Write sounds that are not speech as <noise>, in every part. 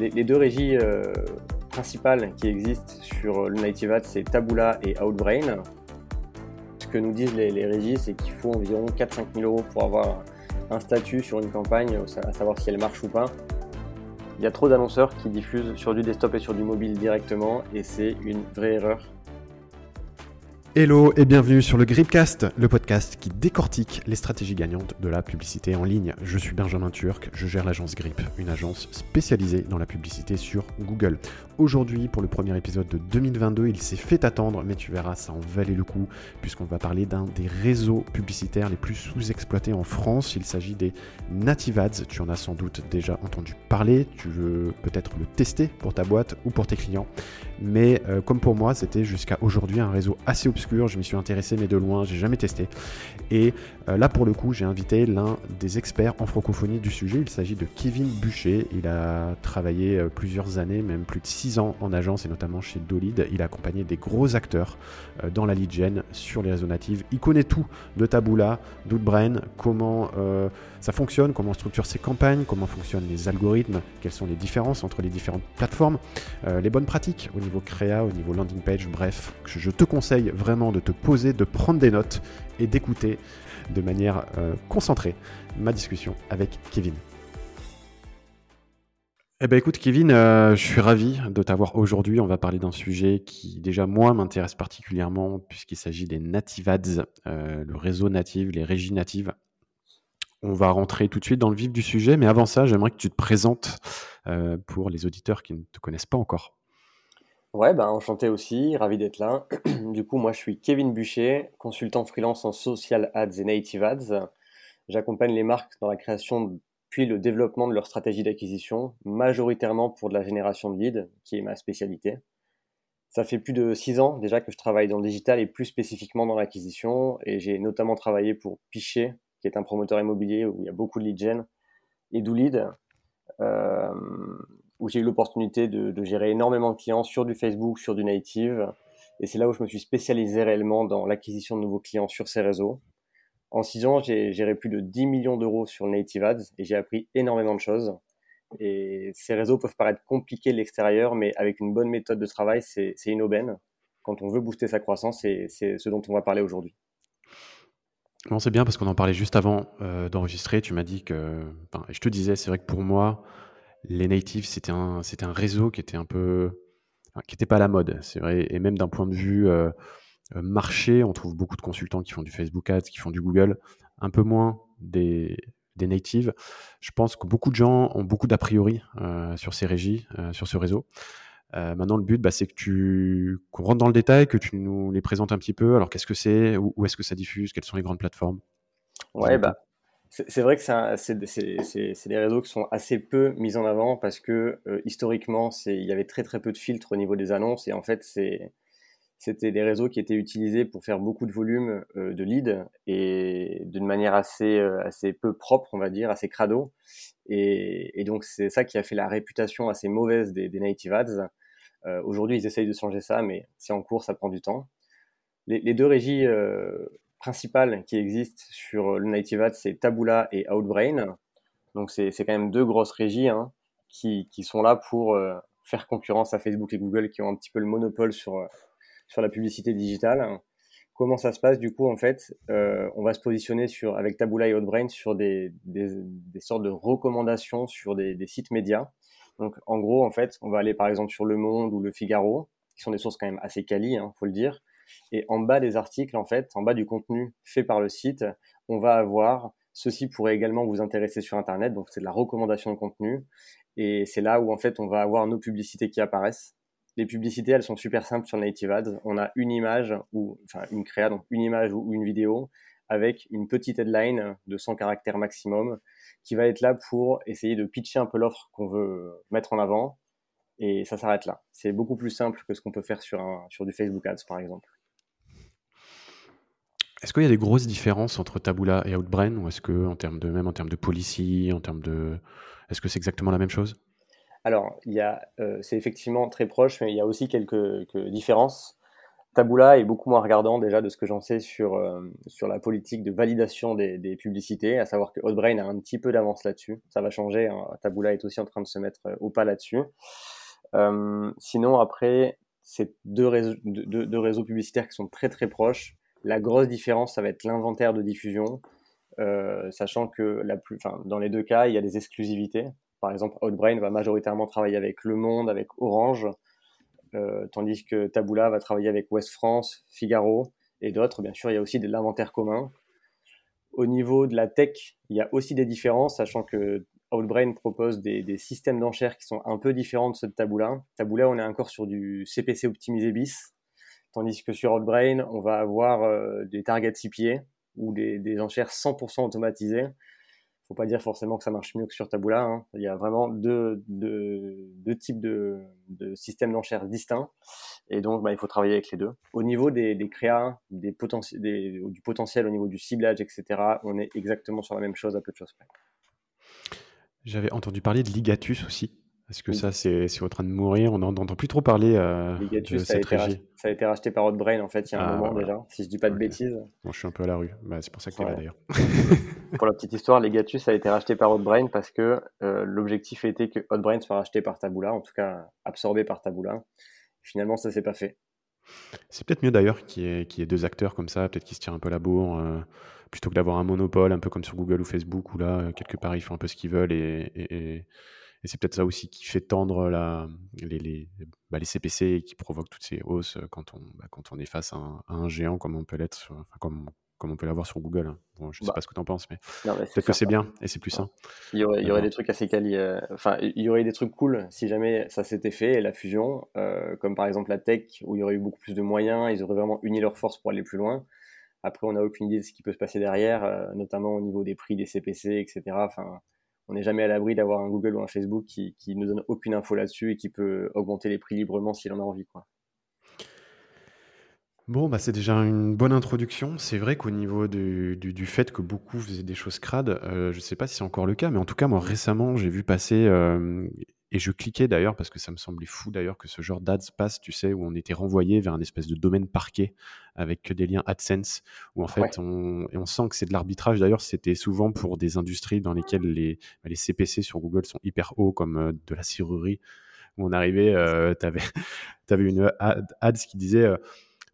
Les, deux régies euh, principales qui existent sur le Native Ads, c'est Taboola et Outbrain. Ce que nous disent les, régies, c'est qu'il faut environ 4-5 000 euros pour avoir un statut sur une campagne, à savoir si elle marche ou pas. Il y a trop d'annonceurs qui diffusent sur du desktop et sur du mobile directement, et c'est une vraie erreur Hello et bienvenue sur le Gripcast, le podcast qui décortique les stratégies gagnantes de la publicité en ligne. Je suis Benjamin Turc, je gère l'agence Grip, une agence spécialisée dans la publicité sur Google. Aujourd'hui, pour le premier épisode de 2022, il s'est fait attendre, mais tu verras, ça en valait le coup, puisqu'on va parler d'un des réseaux publicitaires les plus sous-exploités en France. Il s'agit des Native Ads. Tu en as sans doute déjà entendu parler, tu veux peut-être le tester pour ta boîte ou pour tes clients. Mais euh, comme pour moi, c'était jusqu'à aujourd'hui un réseau assez obscur je m'y suis intéressé mais de loin, j'ai jamais testé. Et euh, là pour le coup, j'ai invité l'un des experts en francophonie du sujet. Il s'agit de Kevin Bûcher. Il a travaillé euh, plusieurs années, même plus de six ans en agence et notamment chez Dolid. Il a accompagné des gros acteurs euh, dans la lead sur les réseaux natifs. Il connaît tout de Taboola, d'Outbrain, comment ça fonctionne, comment on structure ses campagnes, comment fonctionnent les algorithmes, quelles sont les différences entre les différentes plateformes, les bonnes pratiques au niveau créa, au niveau landing page, bref, je te conseille vraiment de te poser, de prendre des notes et d'écouter de manière euh, concentrée ma discussion avec Kevin. Eh ben écoute Kevin, euh, je suis ravi de t'avoir aujourd'hui. On va parler d'un sujet qui déjà moi m'intéresse particulièrement puisqu'il s'agit des native ads, euh, le réseau native, les régies natives. On va rentrer tout de suite dans le vif du sujet, mais avant ça, j'aimerais que tu te présentes pour les auditeurs qui ne te connaissent pas encore. Ouais, bah, enchanté aussi, ravi d'être là. <clears throat> Du coup, moi, je suis Kevin Bûcher, consultant freelance en social ads et native ads. J'accompagne les marques dans la création puis le développement de leur stratégie d'acquisition, majoritairement pour de la génération de leads, qui est ma spécialité. Ça fait plus de six ans déjà que je travaille dans le digital et plus spécifiquement dans l'acquisition. Et j'ai notamment travaillé pour Pichet, qui est un promoteur immobilier où il y a beaucoup de lead gen, et Doolid, euh, où j'ai eu l'opportunité de, gérer énormément de clients sur du Facebook, sur du native. Et c'est là où je me suis spécialisé réellement dans l'acquisition de nouveaux clients sur ces réseaux. En six ans, j'ai géré plus de 10 millions d'euros sur Native Ads et j'ai appris énormément de choses. Et ces réseaux peuvent paraître compliqués de l'extérieur, mais avec une bonne méthode de travail, c'est une aubaine. Quand on veut booster sa croissance, c'est ce dont on va parler aujourd'hui. Bon, c'est bien parce qu'on en parlait juste avant euh, d'enregistrer. Tu m'as dit que. Enfin, je te disais, c'est vrai que pour moi, les natives, c'était un, c'était un réseau qui était un peu, qui n'était pas à la mode, c'est vrai. Et même d'un point de vue euh, euh, marché, on trouve beaucoup de consultants qui font du Facebook Ads, qui font du Google, un peu moins des, des natives. Je pense que beaucoup de gens ont beaucoup d'a priori sur ces régies, sur ce réseau. Maintenant, le but, bah, c'est que tu qu'on rentre dans le détail, que tu nous les présentes un petit peu. Alors, qu'est-ce que c'est? Où, où est-ce que ça diffuse? Quelles sont les grandes plateformes? Ouais, bah, c'est vrai que c'est des réseaux qui sont assez peu mis en avant parce que euh, historiquement, il y avait très très peu de filtres au niveau des annonces et en fait, c'était des réseaux qui étaient utilisés pour faire beaucoup de volume euh, de leads et d'une manière assez, euh, assez peu propre, on va dire, assez crado. Et, donc, c'est ça qui a fait la réputation assez mauvaise des, native ads. Aujourd'hui, ils essayent de changer ça, mais c'est en cours, ça prend du temps. Les, deux régies principales qui existent sur le Native Ads, c'est Taboola et Outbrain. Donc c'est quand même deux grosses régies hein, qui, sont là pour euh, faire concurrence à Facebook et Google qui ont un petit peu le monopole sur, euh, la publicité digitale. Comment ça se passe du coup en fait euh, On va se positionner sur, avec Taboola et Outbrain sur des, sortes de recommandations sur des, sites médias. Donc en gros en fait on va aller par exemple sur Le Monde ou Le Figaro qui sont des sources quand même assez quali, hein, faut le dire. Et en bas des articles, en fait, en bas du contenu fait par le site, on va avoir ceci pourrait également vous intéresser sur Internet. Donc, c'est de la recommandation de contenu. Et c'est là où, en fait, on va avoir nos publicités qui apparaissent. Les publicités, elles sont super simples sur Native Ads. On a une image ou, enfin, une créa, donc une image ou une vidéo avec une petite headline de 100 caractères maximum qui va être là pour essayer de pitcher un peu l'offre qu'on veut mettre en avant. Et ça s'arrête là. C'est beaucoup plus simple que ce qu'on peut faire sur, un, sur du Facebook Ads, par exemple. Est-ce qu'il y a des grosses différences entre Taboola et Outbrain ou est-ce que en termes de même en termes de policy, en termes de est-ce que c'est exactement la même chose? Alors, il y a, euh, c'est effectivement très proche, mais il y a aussi quelques, différences. Taboola est beaucoup moins regardant déjà de ce que j'en sais sur, euh, sur la politique de validation des, des, publicités, à savoir que Hotbrain a un petit peu d'avance là-dessus. Ça va changer, hein. Taboola est aussi en train de se mettre euh, au pas là-dessus. Euh, sinon, après, c'est deux réseaux, deux, réseaux publicitaires qui sont très très proches. La grosse différence, ça va être l'inventaire de diffusion, sachant que la plus, dans les deux cas, il y a des exclusivités. Par exemple, Outbrain va majoritairement travailler avec Le Monde, avec Orange, tandis que Taboola va travailler avec West France, Figaro et d'autres. Bien sûr, il y a aussi de l'inventaire commun. Au niveau de la tech, il y a aussi des différences, sachant que Outbrain propose des, systèmes d'enchères qui sont un peu différents de ceux de Taboola. Taboola, on est encore sur du CPC optimisé bis, tandis que sur Outbrain, on va avoir euh, des targets CPA ou des enchères 100% automatisées faut pas dire forcément que ça marche mieux que sur Taboola. Hein. Il y a vraiment deux, deux, types de, de systèmes d'enchères distincts. Et donc, bah, il faut travailler avec les deux. Au niveau des, des créas, des des, du potentiel au niveau du ciblage, etc., on est exactement sur la même chose à peu de choses près. J'avais entendu parler de Ligatus aussi. Est-ce que ça, c'est en train de mourir? On n'entend plus trop parler euh, de ça, a été racheté, ça a été racheté par Outbrain, en fait, il y a un ah, moment déjà, si je dis pas de bêtises. Bon, je suis un peu à la rue. Bah, c'est pour ça que tu es là, d'ailleurs. <laughs> pour la petite histoire, Legatus a été racheté par Outbrain parce que euh, l'objectif était que Outbrain soit racheté par Taboola, en tout cas absorbé par Taboola. Finalement, ça s'est pas fait. C'est peut-être mieux d'ailleurs qu'il y, ait deux acteurs comme ça, peut-être qu'ils se tirent un peu la bourre, euh, plutôt que d'avoir un monopole, un peu comme sur Google ou Facebook, où là, quelque part, ils font un peu ce qu'ils veulent et c'est peut-être ça aussi qui fait tendre les, les, bah, CPC et qui provoque toutes ces hausses euh, quand on, bah, quand on est face à un, géant comme on peut l'être, comme on peut l'avoir sur Google. Hein. Bon, je ne sais bah. pas ce que tu en penses, mais, peut-être que c'est bien et c'est plus sain. Il y aurait, il y aurait des trucs assez quali. Euh, enfin, il y aurait des trucs cool si jamais ça s'était fait, la fusion, euh, comme par exemple la tech, où il y aurait eu beaucoup plus de moyens, ils auraient vraiment uni leurs forces pour aller plus loin. Après, on n'a aucune idée de ce qui peut se passer derrière, notamment au niveau des prix des CPC, etc. Enfin, on n'est jamais à l'abri d'avoir un Google ou un Facebook qui, qui ne donne aucune info là-dessus et qui peut augmenter les prix librement s'il en a envie. Quoi. Bon, bah c'est déjà une bonne introduction. C'est vrai qu'au niveau du, fait que beaucoup faisaient des choses crades, euh, je ne sais pas si c'est encore le cas, mais en tout cas, moi récemment, j'ai vu passer euh, et je cliquais d'ailleurs parce que ça me semblait fou d'ailleurs que ce genre d'ads passe, tu sais, où on était renvoyé vers un espèce de domaine parquet avec des liens AdSense, où en fait on, et on sent que c'est de l'arbitrage. D'ailleurs, c'était souvent pour des industries dans lesquelles les, bah, les CPC sur Google sont hyper hauts, comme euh, de la serrurerie, où on arrivait, euh, tu avais, <laughs> avais, une ad, ads qui disait.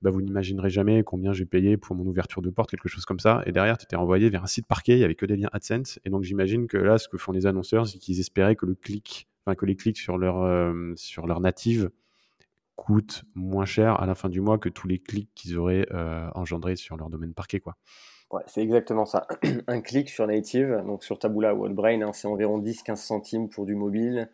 Bah, vous n'imaginerez jamais combien j'ai payé pour mon ouverture de porte, quelque chose comme ça. Et derrière, tu étais renvoyé vers un site parquet, il n'y avait que des liens AdSense. Et donc, j'imagine que là, ce que font les annonceurs, c'est qu'ils espéraient que le clic que les clics sur leur, euh, sur leur native coûtent moins cher à la fin du mois que tous les clics qu'ils auraient euh, engendrés sur leur domaine parquet. Quoi. Ouais, c'est exactement ça. <clears throat> un clic sur native, donc sur Taboola ou Outbrain, hein, c'est environ 10-15 centimes pour du mobile.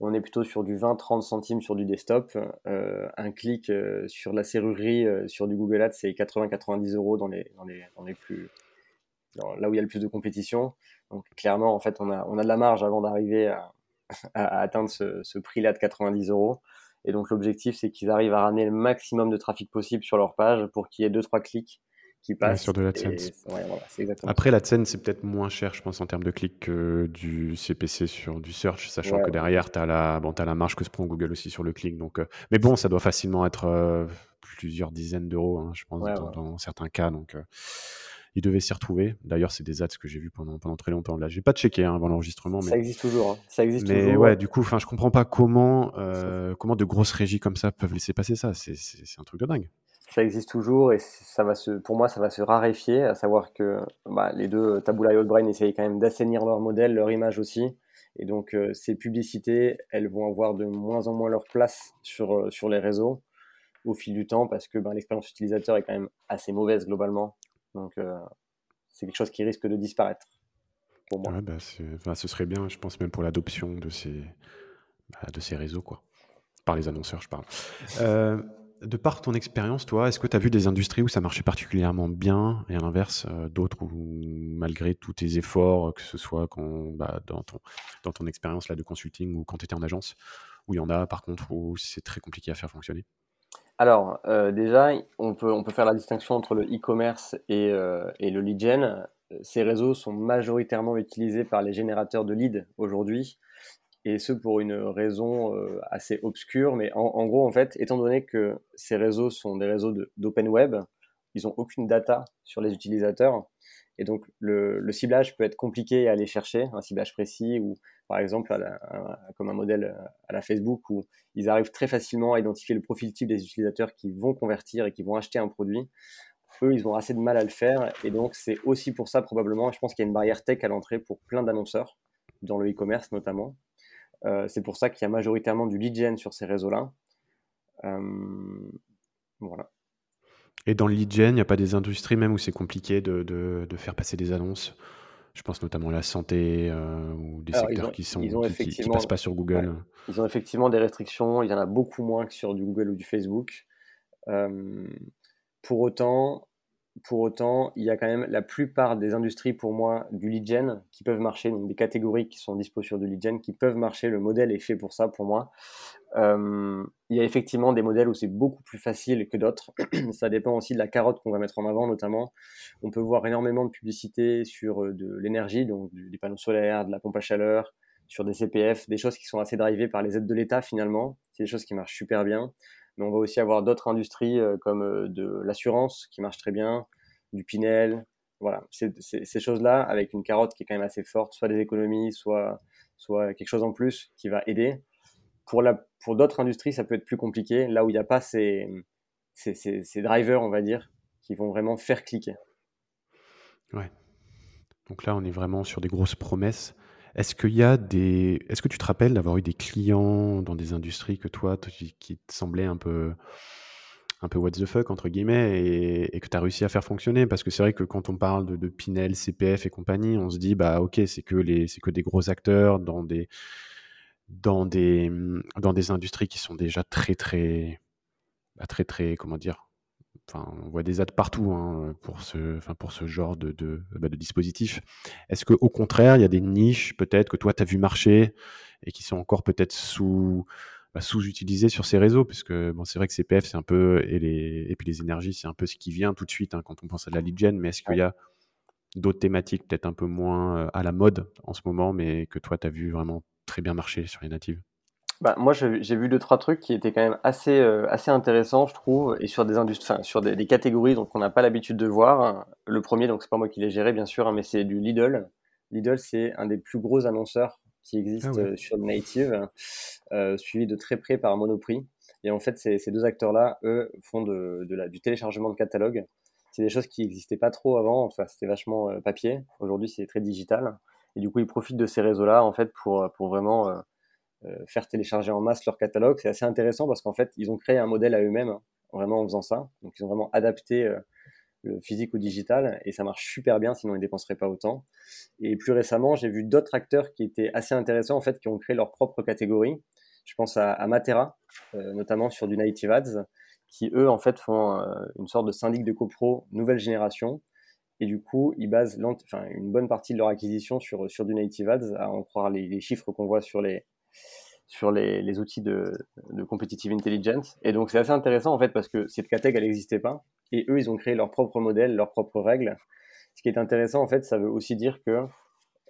On est plutôt sur du 20-30 centimes sur du desktop. Euh, un clic sur la serrurerie sur du Google Ads, c'est 80-90 euros dans les, dans les, plus, là où il y a le plus de compétition. Donc clairement, en fait, on a, de la marge avant d'arriver à, <laughs> à, atteindre ce, prix-là de 90 euros. Et donc l'objectif, c'est qu'ils arrivent à ramener le maximum de trafic possible sur leur page pour qu'il y ait 2-3 clics qui passent. sur de l'AdSense. Après, l'AdSense, c'est peut-être moins cher, je pense, en termes de clics que du CPC sur du search, sachant que derrière, tu as, la, bon, as la marge que se prend Google aussi sur le clic. Donc, euh, mais bon, ça doit facilement être euh, plusieurs dizaines d'euros, hein, je pense, dans, certains cas. Donc, euh, il devait s'y retrouver. D'ailleurs, c'est des ads que j'ai vu pendant, pendant très longtemps. Là, j'ai pas checké hein, avant l'enregistrement. Mais... Ça existe toujours. Hein. Ça existe mais ouais, du coup, je comprends pas comment, euh, comment de grosses régies comme ça peuvent laisser passer ça. C'est un truc de dingue. Ça existe toujours et ça va se, pour moi, ça va se raréfier. À savoir que bah, les deux, Taboola et Outbrain, essayent quand même d'assainir leur modèle, leur image aussi. Et donc, euh, ces publicités, elles vont avoir de moins en moins leur place sur, euh, sur les réseaux au fil du temps parce que ben, l'expérience utilisateur est quand même assez mauvaise globalement. Donc, euh, c'est quelque chose qui risque de disparaître. Pour moi. Bah, ce serait bien, je pense, même pour l'adoption de ces, bah, de ces réseaux, quoi. Par les annonceurs, je parle. Euh, de par ton expérience, toi, est-ce que tu as vu des industries où ça marchait particulièrement bien et à l'inverse, euh, d'autres où, malgré tous tes efforts, que ce soit bah, dans ton, dans ton expérience de consulting ou quand tu étais en agence, où il y en a par contre où c'est très compliqué à faire fonctionner? Alors, euh, déjà, on peut, on peut faire la distinction entre le e-commerce et, euh, et le lead gen. Ces réseaux sont majoritairement utilisés par les générateurs de leads aujourd'hui. Et ce pour une raison assez obscure. Mais en, gros, en fait, étant donné que ces réseaux sont des réseaux d'open web, ils n'ont aucune data sur les utilisateurs. Et donc, le, ciblage peut être compliqué à aller chercher, un ciblage précis, ou par exemple, comme un modèle à la Facebook, où ils arrivent très facilement à identifier le profil type des utilisateurs qui vont convertir et qui vont acheter un produit. Eux, ils ont assez de mal à le faire. Et donc, c'est aussi pour ça, probablement, je pense qu'il y a une barrière tech à l'entrée pour plein d'annonceurs, dans le e-commerce notamment. Euh, c'est pour ça qu'il y a majoritairement du lead gen sur ces réseaux-là. Euh, voilà. Et dans le lead gen, il n'y a pas des industries même où c'est compliqué de, de, faire passer des annonces? Je pense notamment à la santé euh, ou des secteurs qui sont qui, passent pas sur Google. Ils ont effectivement des restrictions. Il y en a beaucoup moins que sur du Google ou du Facebook. Euh, pour autant, pour autant, il y a quand même la plupart des industries pour moi du lead gen qui peuvent marcher, donc des catégories qui sont dispo sur du lead gen qui peuvent marcher. Le modèle est fait pour ça pour moi. Euh, il y a effectivement des modèles où c'est beaucoup plus facile que d'autres. <clears throat> ça dépend aussi de la carotte qu'on va mettre en avant, notamment. On peut voir énormément de publicité sur euh, de l'énergie, donc des panneaux solaires, de la pompe à chaleur, sur des CPF, des choses qui sont assez drivées par les aides de l'État finalement. C'est des choses qui marchent super bien. Mais on va aussi avoir d'autres industries euh, comme de l'assurance qui marche très bien, du Pinel. Voilà, ces choses-là, avec une carotte qui est quand même assez forte, soit des économies, soit, quelque chose en plus qui va aider. Pour d'autres industries, ça peut être plus compliqué, là où il n'y a pas ces, ces, ces, drivers, on va dire, qui vont vraiment faire cliquer. Ouais. Donc là, on est vraiment sur des grosses promesses. Est-ce qu'il des. Est-ce que tu te rappelles d'avoir eu des clients dans des industries que toi, qui te semblaient un peu un peu what the fuck entre guillemets et, que tu as réussi à faire fonctionner? Parce que c'est vrai que quand on parle de, Pinel, CPF et compagnie, on se dit bah ok c'est que que des gros acteurs dans des dans des dans des industries qui sont déjà très très bah, très très comment dire Enfin, on voit des ads partout hein, pour, ce, enfin, pour ce genre de, de, bah, de dispositif. Est-ce qu'au contraire, il y a des niches peut-être que toi, tu as vu marcher et qui sont encore peut-être sous, bah, sous-utilisé sur ces réseaux, puisque bon, c'est vrai que CPF, c'est un peu, et, les, et puis les énergies, c'est un peu ce qui vient tout de suite hein, quand on pense à la lead gen, mais est-ce qu'il y a d'autres thématiques peut-être un peu moins euh, à la mode en ce moment, mais que toi, tu as vu vraiment très bien marcher sur les natives? Bah, moi, j'ai vu deux trois trucs qui étaient quand même assez euh, assez intéressants, je trouve, et sur des industries, sur des, catégories donc on n'a pas l'habitude de voir. Le premier, donc c'est pas moi qui l'ai géré bien sûr, hein, mais c'est du Lidl. Lidl, c'est un des plus gros annonceurs qui existe ah euh, sur le native, euh, suivi de très près par Monoprix. Et en fait, ces, ces deux acteurs-là, eux, font de, de la, du téléchargement de catalogue. C'est des choses qui n'existaient pas trop avant. Enfin, c'était vachement euh, papier. Aujourd'hui, c'est très digital. Et du coup, ils profitent de ces réseaux-là, en fait, pour, pour vraiment faire télécharger en masse leur catalogue. C'est assez intéressant parce qu'en fait, ils ont créé un modèle à eux-mêmes, hein, vraiment en faisant ça. Donc, ils ont vraiment adapté le physique ou digital, et ça marche super bien, sinon ils ne dépenseraient pas autant. Et plus récemment, j'ai vu d'autres acteurs qui étaient assez intéressants, en fait, qui ont créé leur propre catégorie. Je pense à, Matera, euh, notamment sur du Native Ads, qui eux, en fait, font euh, une sorte de syndic de copro nouvelle génération. Et du coup, ils basent une bonne partie de leur acquisition sur, sur du Native Ads, à en croire les, chiffres qu'on voit sur les, sur les, les outils de, de, competitive intelligence. Et donc, c'est assez intéressant, en fait, parce que cette catégorie, elle n'existait pas. Et eux, ils ont créé leur propre modèle, leurs propres règles. Ce qui est intéressant, en fait, ça veut aussi dire que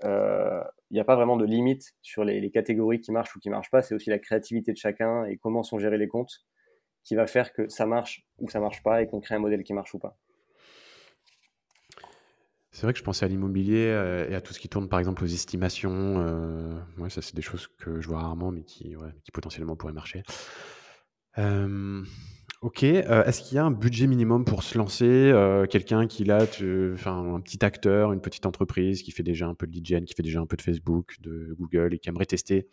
euh, il n'y a pas vraiment de limite sur les, catégories qui marchent ou qui marchent pas. C'est aussi la créativité de chacun et comment sont gérés les comptes qui va faire que ça marche ou ça marche pas et qu'on crée un modèle qui marche ou pas. C'est vrai que je pensais à l'immobilier euh, et à tout ce qui tourne par exemple aux estimations. Euh, ouais, ça c'est des choses que je vois rarement mais qui, qui potentiellement pourraient marcher. Euh, Ok, est-ce qu'il y a un budget minimum pour se lancer Quelqu'un qui a enfin, un petit acteur, une petite entreprise qui fait déjà un peu de lead qui fait déjà un peu de Facebook, de Google et qui aimerait tester?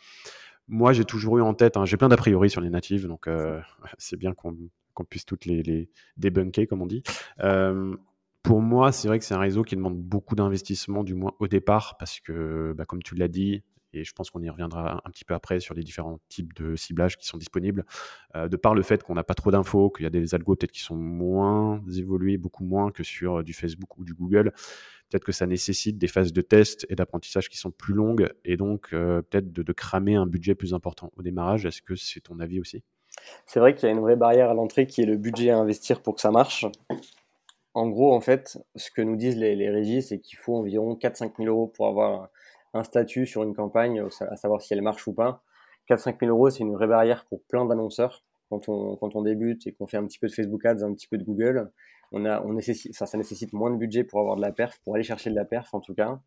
Moi, j'ai toujours eu en tête, hein, j'ai plein d'a priori sur les natives, donc <laughs> c'est bien qu'on puisse toutes les, les, débunker, comme on dit. Pour moi, c'est vrai que c'est un réseau qui demande beaucoup d'investissement, du moins au départ, parce que, bah, comme tu l'as dit, et je pense qu'on y reviendra un petit peu après sur les différents types de ciblage qui sont disponibles, euh, de par le fait qu'on n'a pas trop d'infos, qu'il y a des algos peut-être qui sont moins évolués, beaucoup moins que sur euh, du Facebook ou du Google, peut-être que ça nécessite des phases de test et d'apprentissage qui sont plus longues, et donc euh, peut-être de, cramer un budget plus important au démarrage. Est-ce que c'est ton avis aussi? C'est vrai qu'il y a une vraie barrière à l'entrée qui est le budget à investir pour que ça marche. En gros, en fait, ce que nous disent les, les régies, c'est qu'il faut environ 4-5 000 euros pour avoir un statut sur une campagne, à savoir si elle marche ou pas. 4-5 000 euros, c'est une vraie barrière pour plein d'annonceurs quand on, débute et qu'on fait un petit peu de Facebook Ads, un petit peu de Google. Ça, nécessite moins de budget pour avoir de la perf, pour aller chercher de la perf en tout cas.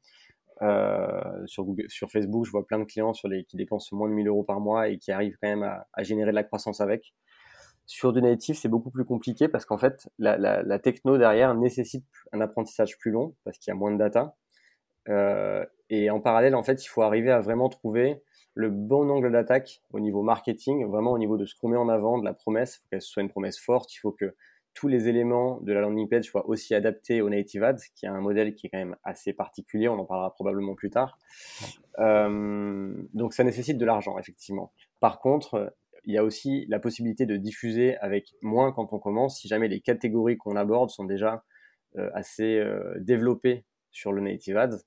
Euh, sur, Facebook, je vois plein de clients qui dépensent moins de 1000 euros par mois et qui arrivent quand même à générer de la croissance avec. Sur du native, c'est beaucoup plus compliqué parce qu'en fait, la, techno derrière nécessite un apprentissage plus long parce qu'il y a moins de data. Euh, et en parallèle, en fait, il faut arriver à vraiment trouver le bon angle d'attaque au niveau marketing, vraiment au niveau de ce qu'on met en avant, de la promesse. Il faut que ce soit une promesse forte. Il faut que tous les éléments de la landing page soient aussi adaptés au native ads, qui est un modèle qui est quand même assez particulier. On en parlera probablement plus tard. Euh, donc, ça nécessite de l'argent, effectivement. Par contre, il y a aussi la possibilité de diffuser avec moins quand on commence, si jamais les catégories qu'on aborde sont déjà euh, assez euh, développées sur le native ads.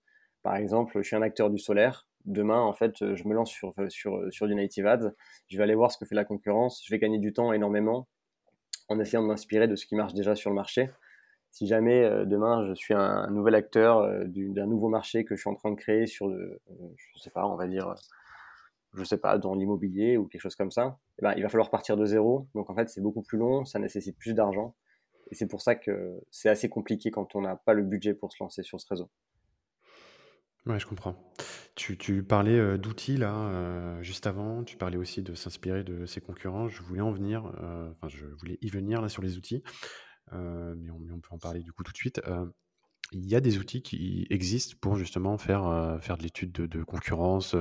Par exemple, je suis un acteur du solaire. Demain, en fait, euh, je me lance sur, euh, sur, euh, sur du native ads. Je vais aller voir ce que fait la concurrence. Je vais gagner du temps énormément en essayant de m'inspirer de ce qui marche déjà sur le marché. Si jamais demain je suis un, nouvel acteur d'un nouveau marché que je suis en train de créer sur, le, je sais pas, on va dire, je sais pas, dans l'immobilier ou quelque chose comme ça, eh ben, il va falloir partir de zéro. Donc en fait, c'est beaucoup plus long, ça nécessite plus d'argent. Et c'est pour ça que c'est assez compliqué quand on n'a pas le budget pour se lancer sur ce réseau. Ouais, je comprends. Tu, tu parlais euh, d'outils là, euh, juste avant. Tu parlais aussi de s'inspirer de ses concurrents. Je voulais en venir, euh, enfin, je voulais y venir là sur les outils, mais on, peut en parler du coup tout de suite. il y a des outils qui existent pour justement faire, faire de l'étude de, concurrence,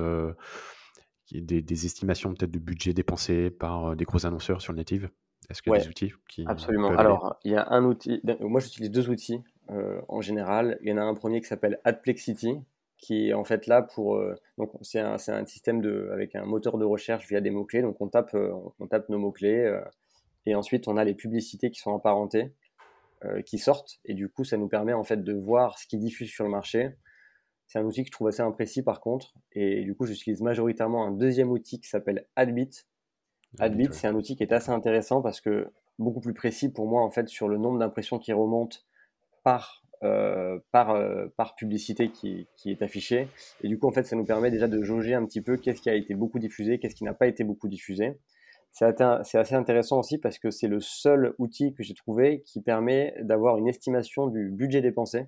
des, des estimations peut-être de budget dépensé par des gros annonceurs sur le native? Est-ce qu'il y a des outils qui absolument. Alors, il y a un outil. Moi, j'utilise deux outils en général. Il y en a un premier qui s'appelle Adplexity, qui est en fait là pour euh, donc c'est un, un, système de avec un moteur de recherche via des mots clés donc on tape euh, on tape nos mots clés euh, et ensuite on a les publicités qui sont apparentées qui sortent et du coup ça nous permet en fait de voir ce qui diffuse sur le marché c'est un outil que je trouve assez imprécis par contre et du coup j'utilise majoritairement un deuxième outil qui s'appelle Adbit Adbit c'est un outil qui est assez intéressant parce que beaucoup plus précis pour moi en fait sur le nombre d'impressions qui remontent par euh, par, euh, par publicité qui, qui, est affichée. Et du coup, en fait, ça nous permet déjà de jauger un petit peu qu'est-ce qui a été beaucoup diffusé, qu'est-ce qui n'a pas été beaucoup diffusé. C'est assez intéressant aussi parce que c'est le seul outil que j'ai trouvé qui permet d'avoir une estimation du budget dépensé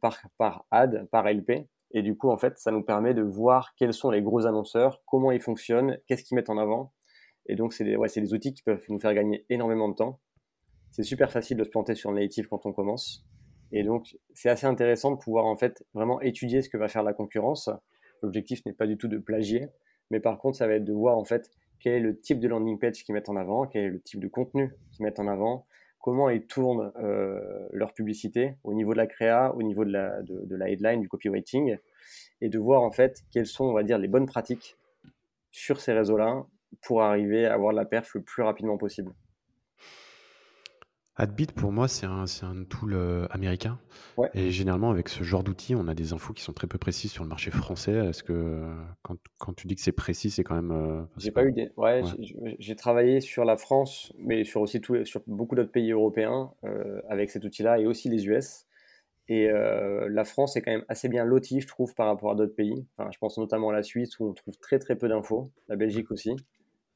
par, par ad, par LP. Et du coup, en fait, ça nous permet de voir quels sont les gros annonceurs, comment ils fonctionnent, qu'est-ce qu'ils mettent en avant. Et donc, c'est des, ouais, des outils qui peuvent nous faire gagner énormément de temps. C'est super facile de se planter sur le native quand on commence. Et donc, c'est assez intéressant de pouvoir en fait vraiment étudier ce que va faire la concurrence. L'objectif n'est pas du tout de plagier, mais par contre, ça va être de voir en fait quel est le type de landing page qu'ils mettent en avant, quel est le type de contenu qu'ils mettent en avant, comment ils tournent euh, leur publicité au niveau de la créa, au niveau de la, de, headline, du copywriting, et de voir en fait quelles sont, on va dire, les bonnes pratiques sur ces réseaux-là pour arriver à avoir la perf le plus rapidement possible. Adbit, pour moi, c'est un, un tool euh, américain. Et généralement, avec ce genre d'outils, on a des infos qui sont très peu précises sur le marché français. Est-ce que quand, quand tu dis que c'est précis, c'est quand même. Euh, j'ai pas, eu des... ouais, j'ai travaillé sur la France, mais sur aussi tout, sur beaucoup d'autres pays européens euh, avec cet outil-là et aussi les US. Et la France est quand même assez bien lotie, je trouve, par rapport à d'autres pays. Enfin, je pense notamment à la Suisse où on trouve très très peu d'infos, la Belgique aussi.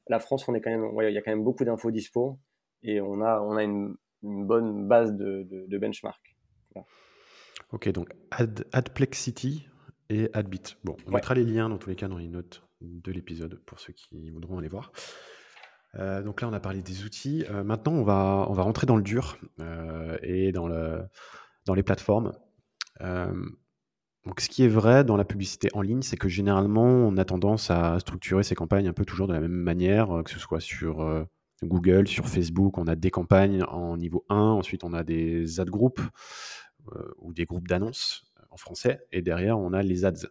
La France, on est quand même, il y a quand même beaucoup d'infos dispo et on a, on a une, une bonne base de, de, benchmark. Ok, donc Ad, Adplexity et Adbit. Bon, on mettra les liens dans tous les cas dans les notes de l'épisode pour ceux qui voudront aller voir. Euh, donc là, on a parlé des outils. Euh, maintenant, on va, on va rentrer dans le dur euh, et dans, le, dans les plateformes. donc, ce qui est vrai dans la publicité en ligne, c'est que généralement, on a tendance à structurer ses campagnes un peu toujours de la même manière, que ce soit sur Google, sur Facebook, on a des campagnes en niveau 1, ensuite on a des ad groups euh, ou des groupes d'annonces euh, en français, et derrière on a les ads.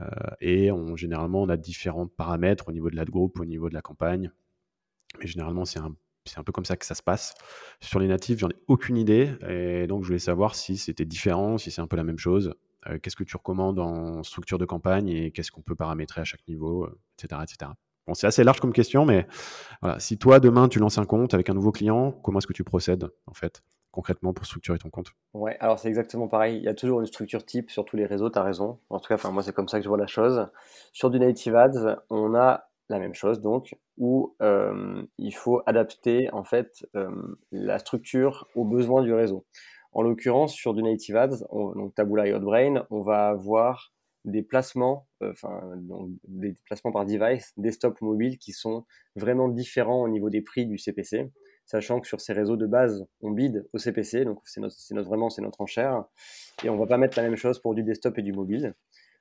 Euh, et on, généralement on a différents paramètres au niveau de l'ad group, au niveau de la campagne, mais généralement c'est un, un peu comme ça que ça se passe. Sur les natifs, j'en ai aucune idée, et donc je voulais savoir si c'était différent, si c'est un peu la même chose. qu'est-ce que tu recommandes en structure de campagne et qu'est-ce qu'on peut paramétrer à chaque niveau, etc. etc c'est assez large comme question, mais voilà, si toi, demain, tu lances un compte avec un nouveau client, comment est-ce que tu procèdes, en fait concrètement pour structurer ton compte? Ouais, alors c'est exactement pareil. Il y a toujours une structure type sur tous les réseaux, tu as raison. En tout cas, moi, c'est comme ça que je vois la chose. Sur du native ads, on a la même chose, donc, où euh, il faut adapter en fait euh, la structure aux besoins du réseau. En l'occurrence, sur du native ads, donc Taboola et on va avoir des placements, euh, enfin, des placements par device, desktop ou mobile, qui sont vraiment différents au niveau des prix du CPC sachant que sur ces réseaux de base, on bide au CPC, donc c'est notre, vraiment c'est notre enchère, et on va pas mettre la même chose pour du desktop et du mobile.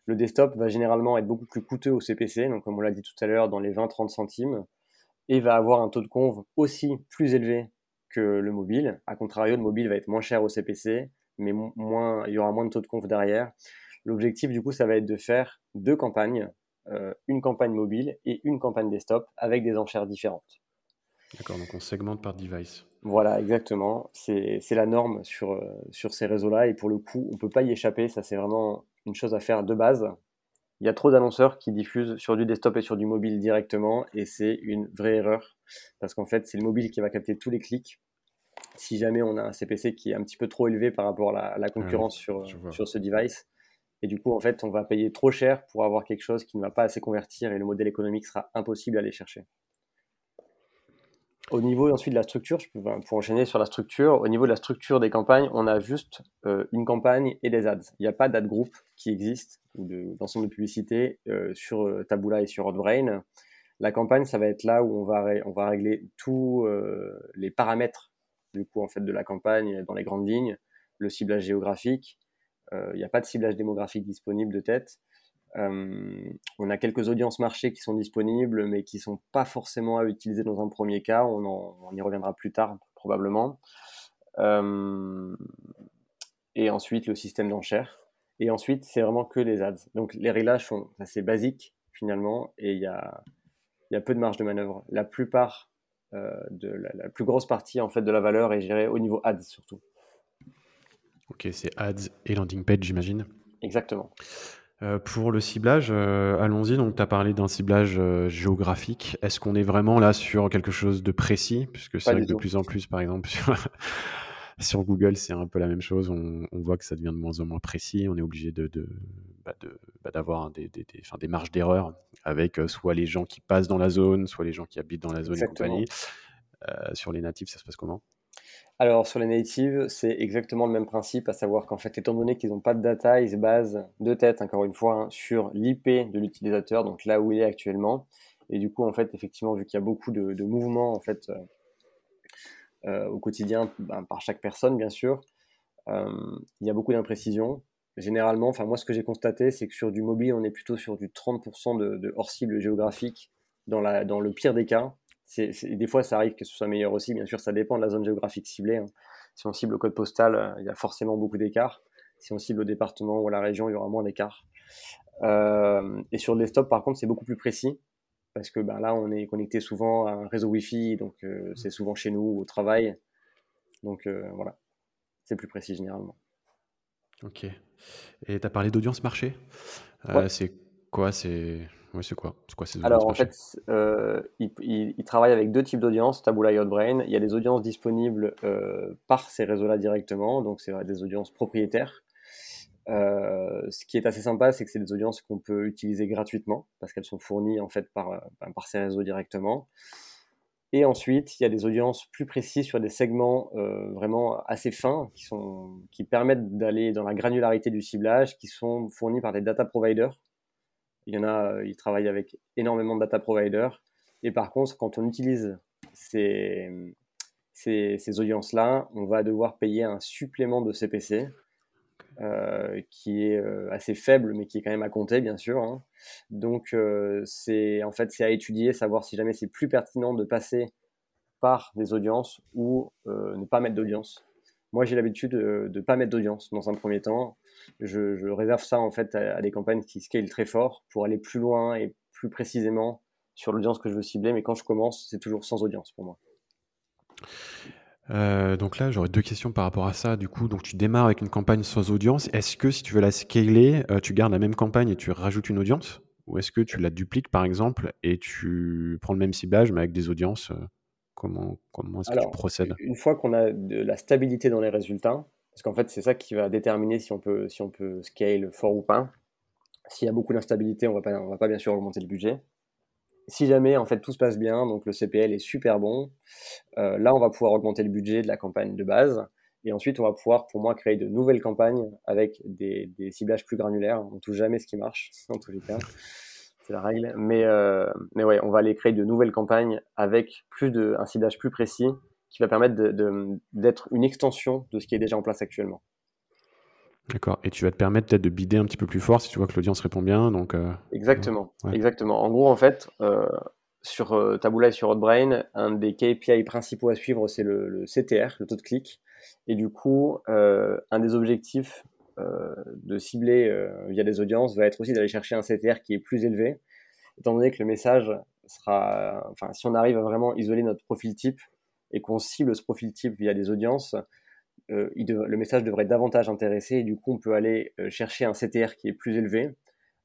Le desktop va généralement être beaucoup plus coûteux au CPC, donc comme on l'a dit tout à l'heure, dans les 20-30 centimes, et va avoir un taux de conv aussi plus élevé que le mobile. A contrario, le mobile va être moins cher au CPC, mais moins, il y aura moins de taux de conv derrière. L'objectif, du coup, ça va être de faire deux campagnes, euh, une campagne mobile et une campagne desktop avec des enchères différentes. D'accord, donc on segmente par device. Voilà, exactement. C'est la norme sur, euh, sur ces réseaux-là. Et pour le coup, on ne peut pas y échapper. Ça, c'est vraiment une chose à faire de base. Il y a trop d'annonceurs qui diffusent sur du desktop et sur du mobile directement. Et c'est une vraie erreur. Parce qu'en fait, c'est le mobile qui va capter tous les clics. Si jamais on a un CPC qui est un petit peu trop élevé par rapport à la, concurrence sur, sur ce device. Et du coup, en fait, on va payer trop cher pour avoir quelque chose qui ne va pas assez convertir et le modèle économique sera impossible à aller chercher. Au niveau ensuite de la structure, peux, pour enchaîner sur la structure, au niveau de la structure des campagnes, on a juste euh, une campagne et des ads. Il n'y a pas d'ad group qui existe ou d'ensemble de, publicité euh, sur euh, Taboola et sur Hotbrain. La campagne, ça va être là où on va, on va régler tous les paramètres du coup en fait de la campagne dans les grandes lignes, le ciblage géographique. Il n'y a pas de ciblage démographique disponible de tête. Euh, on a quelques audiences marché qui sont disponibles, mais qui sont pas forcément à utiliser dans un premier cas. On, y reviendra plus tard, probablement. Euh, et ensuite, le système d'enchères. Et ensuite, c'est vraiment que les ads. Donc, les réglages sont assez basiques, finalement, et il y a, peu de marge de manœuvre. La plupart euh, de la, plus grosse partie, en fait, de la valeur est gérée au niveau ads, surtout. Ok, c'est ads et landing page, j'imagine. Exactement. Euh, pour le ciblage, euh, allons-y. Donc, tu as parlé d'un ciblage euh, géographique. Est-ce qu'on est vraiment là sur quelque chose de précis? Puisque c'est vrai que de plus en plus, par exemple, <laughs> sur, Google, c'est un peu la même chose. On, voit que ça devient de moins en moins précis. On est obligé de, bah, bah, d'avoir des, des, des, marges d'erreur avec soit les gens qui passent dans la zone, soit les gens qui habitent dans la zone et compagnie. sur les natifs, ça se passe comment? Alors sur les natives, c'est exactement le même principe, à savoir qu'en fait, étant donné qu'ils n'ont pas de data, ils se basent de tête, encore une fois, hein, sur l'IP de l'utilisateur, donc là où il est actuellement. Et du coup, en fait, effectivement, vu qu'il y a beaucoup de, mouvements en fait euh, euh, au quotidien ben, par chaque personne, bien sûr, euh, il y a beaucoup d'imprécisions. Généralement, enfin moi, ce que j'ai constaté, c'est que sur du mobile, on est plutôt sur du 30% de, de hors cible géographique dans, la, dans le pire des cas des fois, ça arrive que ce soit meilleur aussi. Bien sûr, ça dépend de la zone géographique ciblée. Hein. Si on cible le code postal, euh, il y a forcément beaucoup d'écart. Si on cible le département ou la région, il y aura moins d'écart. Euh, et sur le desktop, par contre, c'est beaucoup plus précis parce que ben, là, on est connecté souvent à un réseau Wi-Fi, donc euh, c'est souvent chez nous au travail. Donc voilà, c'est plus précis généralement. Ok. Et tu as parlé d'audience marché? C'est quoi? C'est oui, c'est quoi, quoi ces Alors en fait, euh, il, travaille avec deux types d'audiences, Taboola et Hotbrain. Il y a des audiences disponibles euh, par ces réseaux-là directement, donc c'est des audiences propriétaires. Euh, ce qui est assez sympa, c'est que c'est des audiences qu'on peut utiliser gratuitement parce qu'elles sont fournies en fait par, ben, par ces réseaux directement. Et ensuite, il y a des audiences plus précises sur des segments euh, vraiment assez fins qui, sont, qui permettent d'aller dans la granularité du ciblage, qui sont fournis par des data providers il y en a, euh, ils travaillent avec énormément de data providers. Et par contre, quand on utilise ces, ces, audiences-là, on va devoir payer un supplément de CPC euh, qui est euh, assez faible, mais qui est quand même à compter, bien sûr. Hein. Donc, c'est en fait, c'est à étudier, savoir si jamais c'est plus pertinent de passer par des audiences ou ne pas mettre d'audience. Moi, j'ai l'habitude de ne pas mettre d'audience dans un premier temps je, réserve ça en fait à, des campagnes qui scalent très fort pour aller plus loin et plus précisément sur l'audience que je veux cibler. Mais quand je commence, c'est toujours sans audience pour moi. Euh, donc là, j'aurais deux questions par rapport à ça. Du coup, donc tu démarres avec une campagne sans audience. Est-ce que si tu veux la scaler, euh, tu gardes la même campagne et tu rajoutes une audience? Ou est-ce que tu la dupliques par exemple et tu prends le même ciblage mais avec des audiences euh, Comment, comment est-ce que tu procèdes? Une fois qu'on a de la stabilité dans les résultats, parce qu'en fait, c'est ça qui va déterminer si on peut, si on peut scale fort ou pas. S'il y a beaucoup d'instabilité, on ne va pas bien sûr augmenter le budget. Si jamais en fait tout se passe bien, donc le CPL est super bon, euh, là on va pouvoir augmenter le budget de la campagne de base. Et ensuite, on va pouvoir, pour moi, créer de nouvelles campagnes avec des, ciblages plus granulaires. On touche jamais ce qui marche, en tous les cas. C'est la règle. Mais, euh, mais ouais, on va aller créer de nouvelles campagnes avec plus de, un ciblage plus précis qui va permettre d'être une extension de ce qui est déjà en place actuellement. D'accord. Et tu vas te permettre peut-être de bider un petit peu plus fort si tu vois que l'audience répond bien. Donc, euh, exactement. Exactement. En gros, en fait, euh, sur euh, Taboola et sur Hotbrain, un des KPI principaux à suivre, c'est le, CTR, le taux de clic. Et du coup, un des objectifs de cibler via des audiences va être aussi d'aller chercher un CTR qui est plus élevé, étant donné que le message sera, enfin, si on arrive à vraiment isoler notre profil type et qu'on cible ce profil type via des audiences, euh, le message devrait davantage intéresser et du coup on peut aller euh, chercher un CTR qui est plus élevé.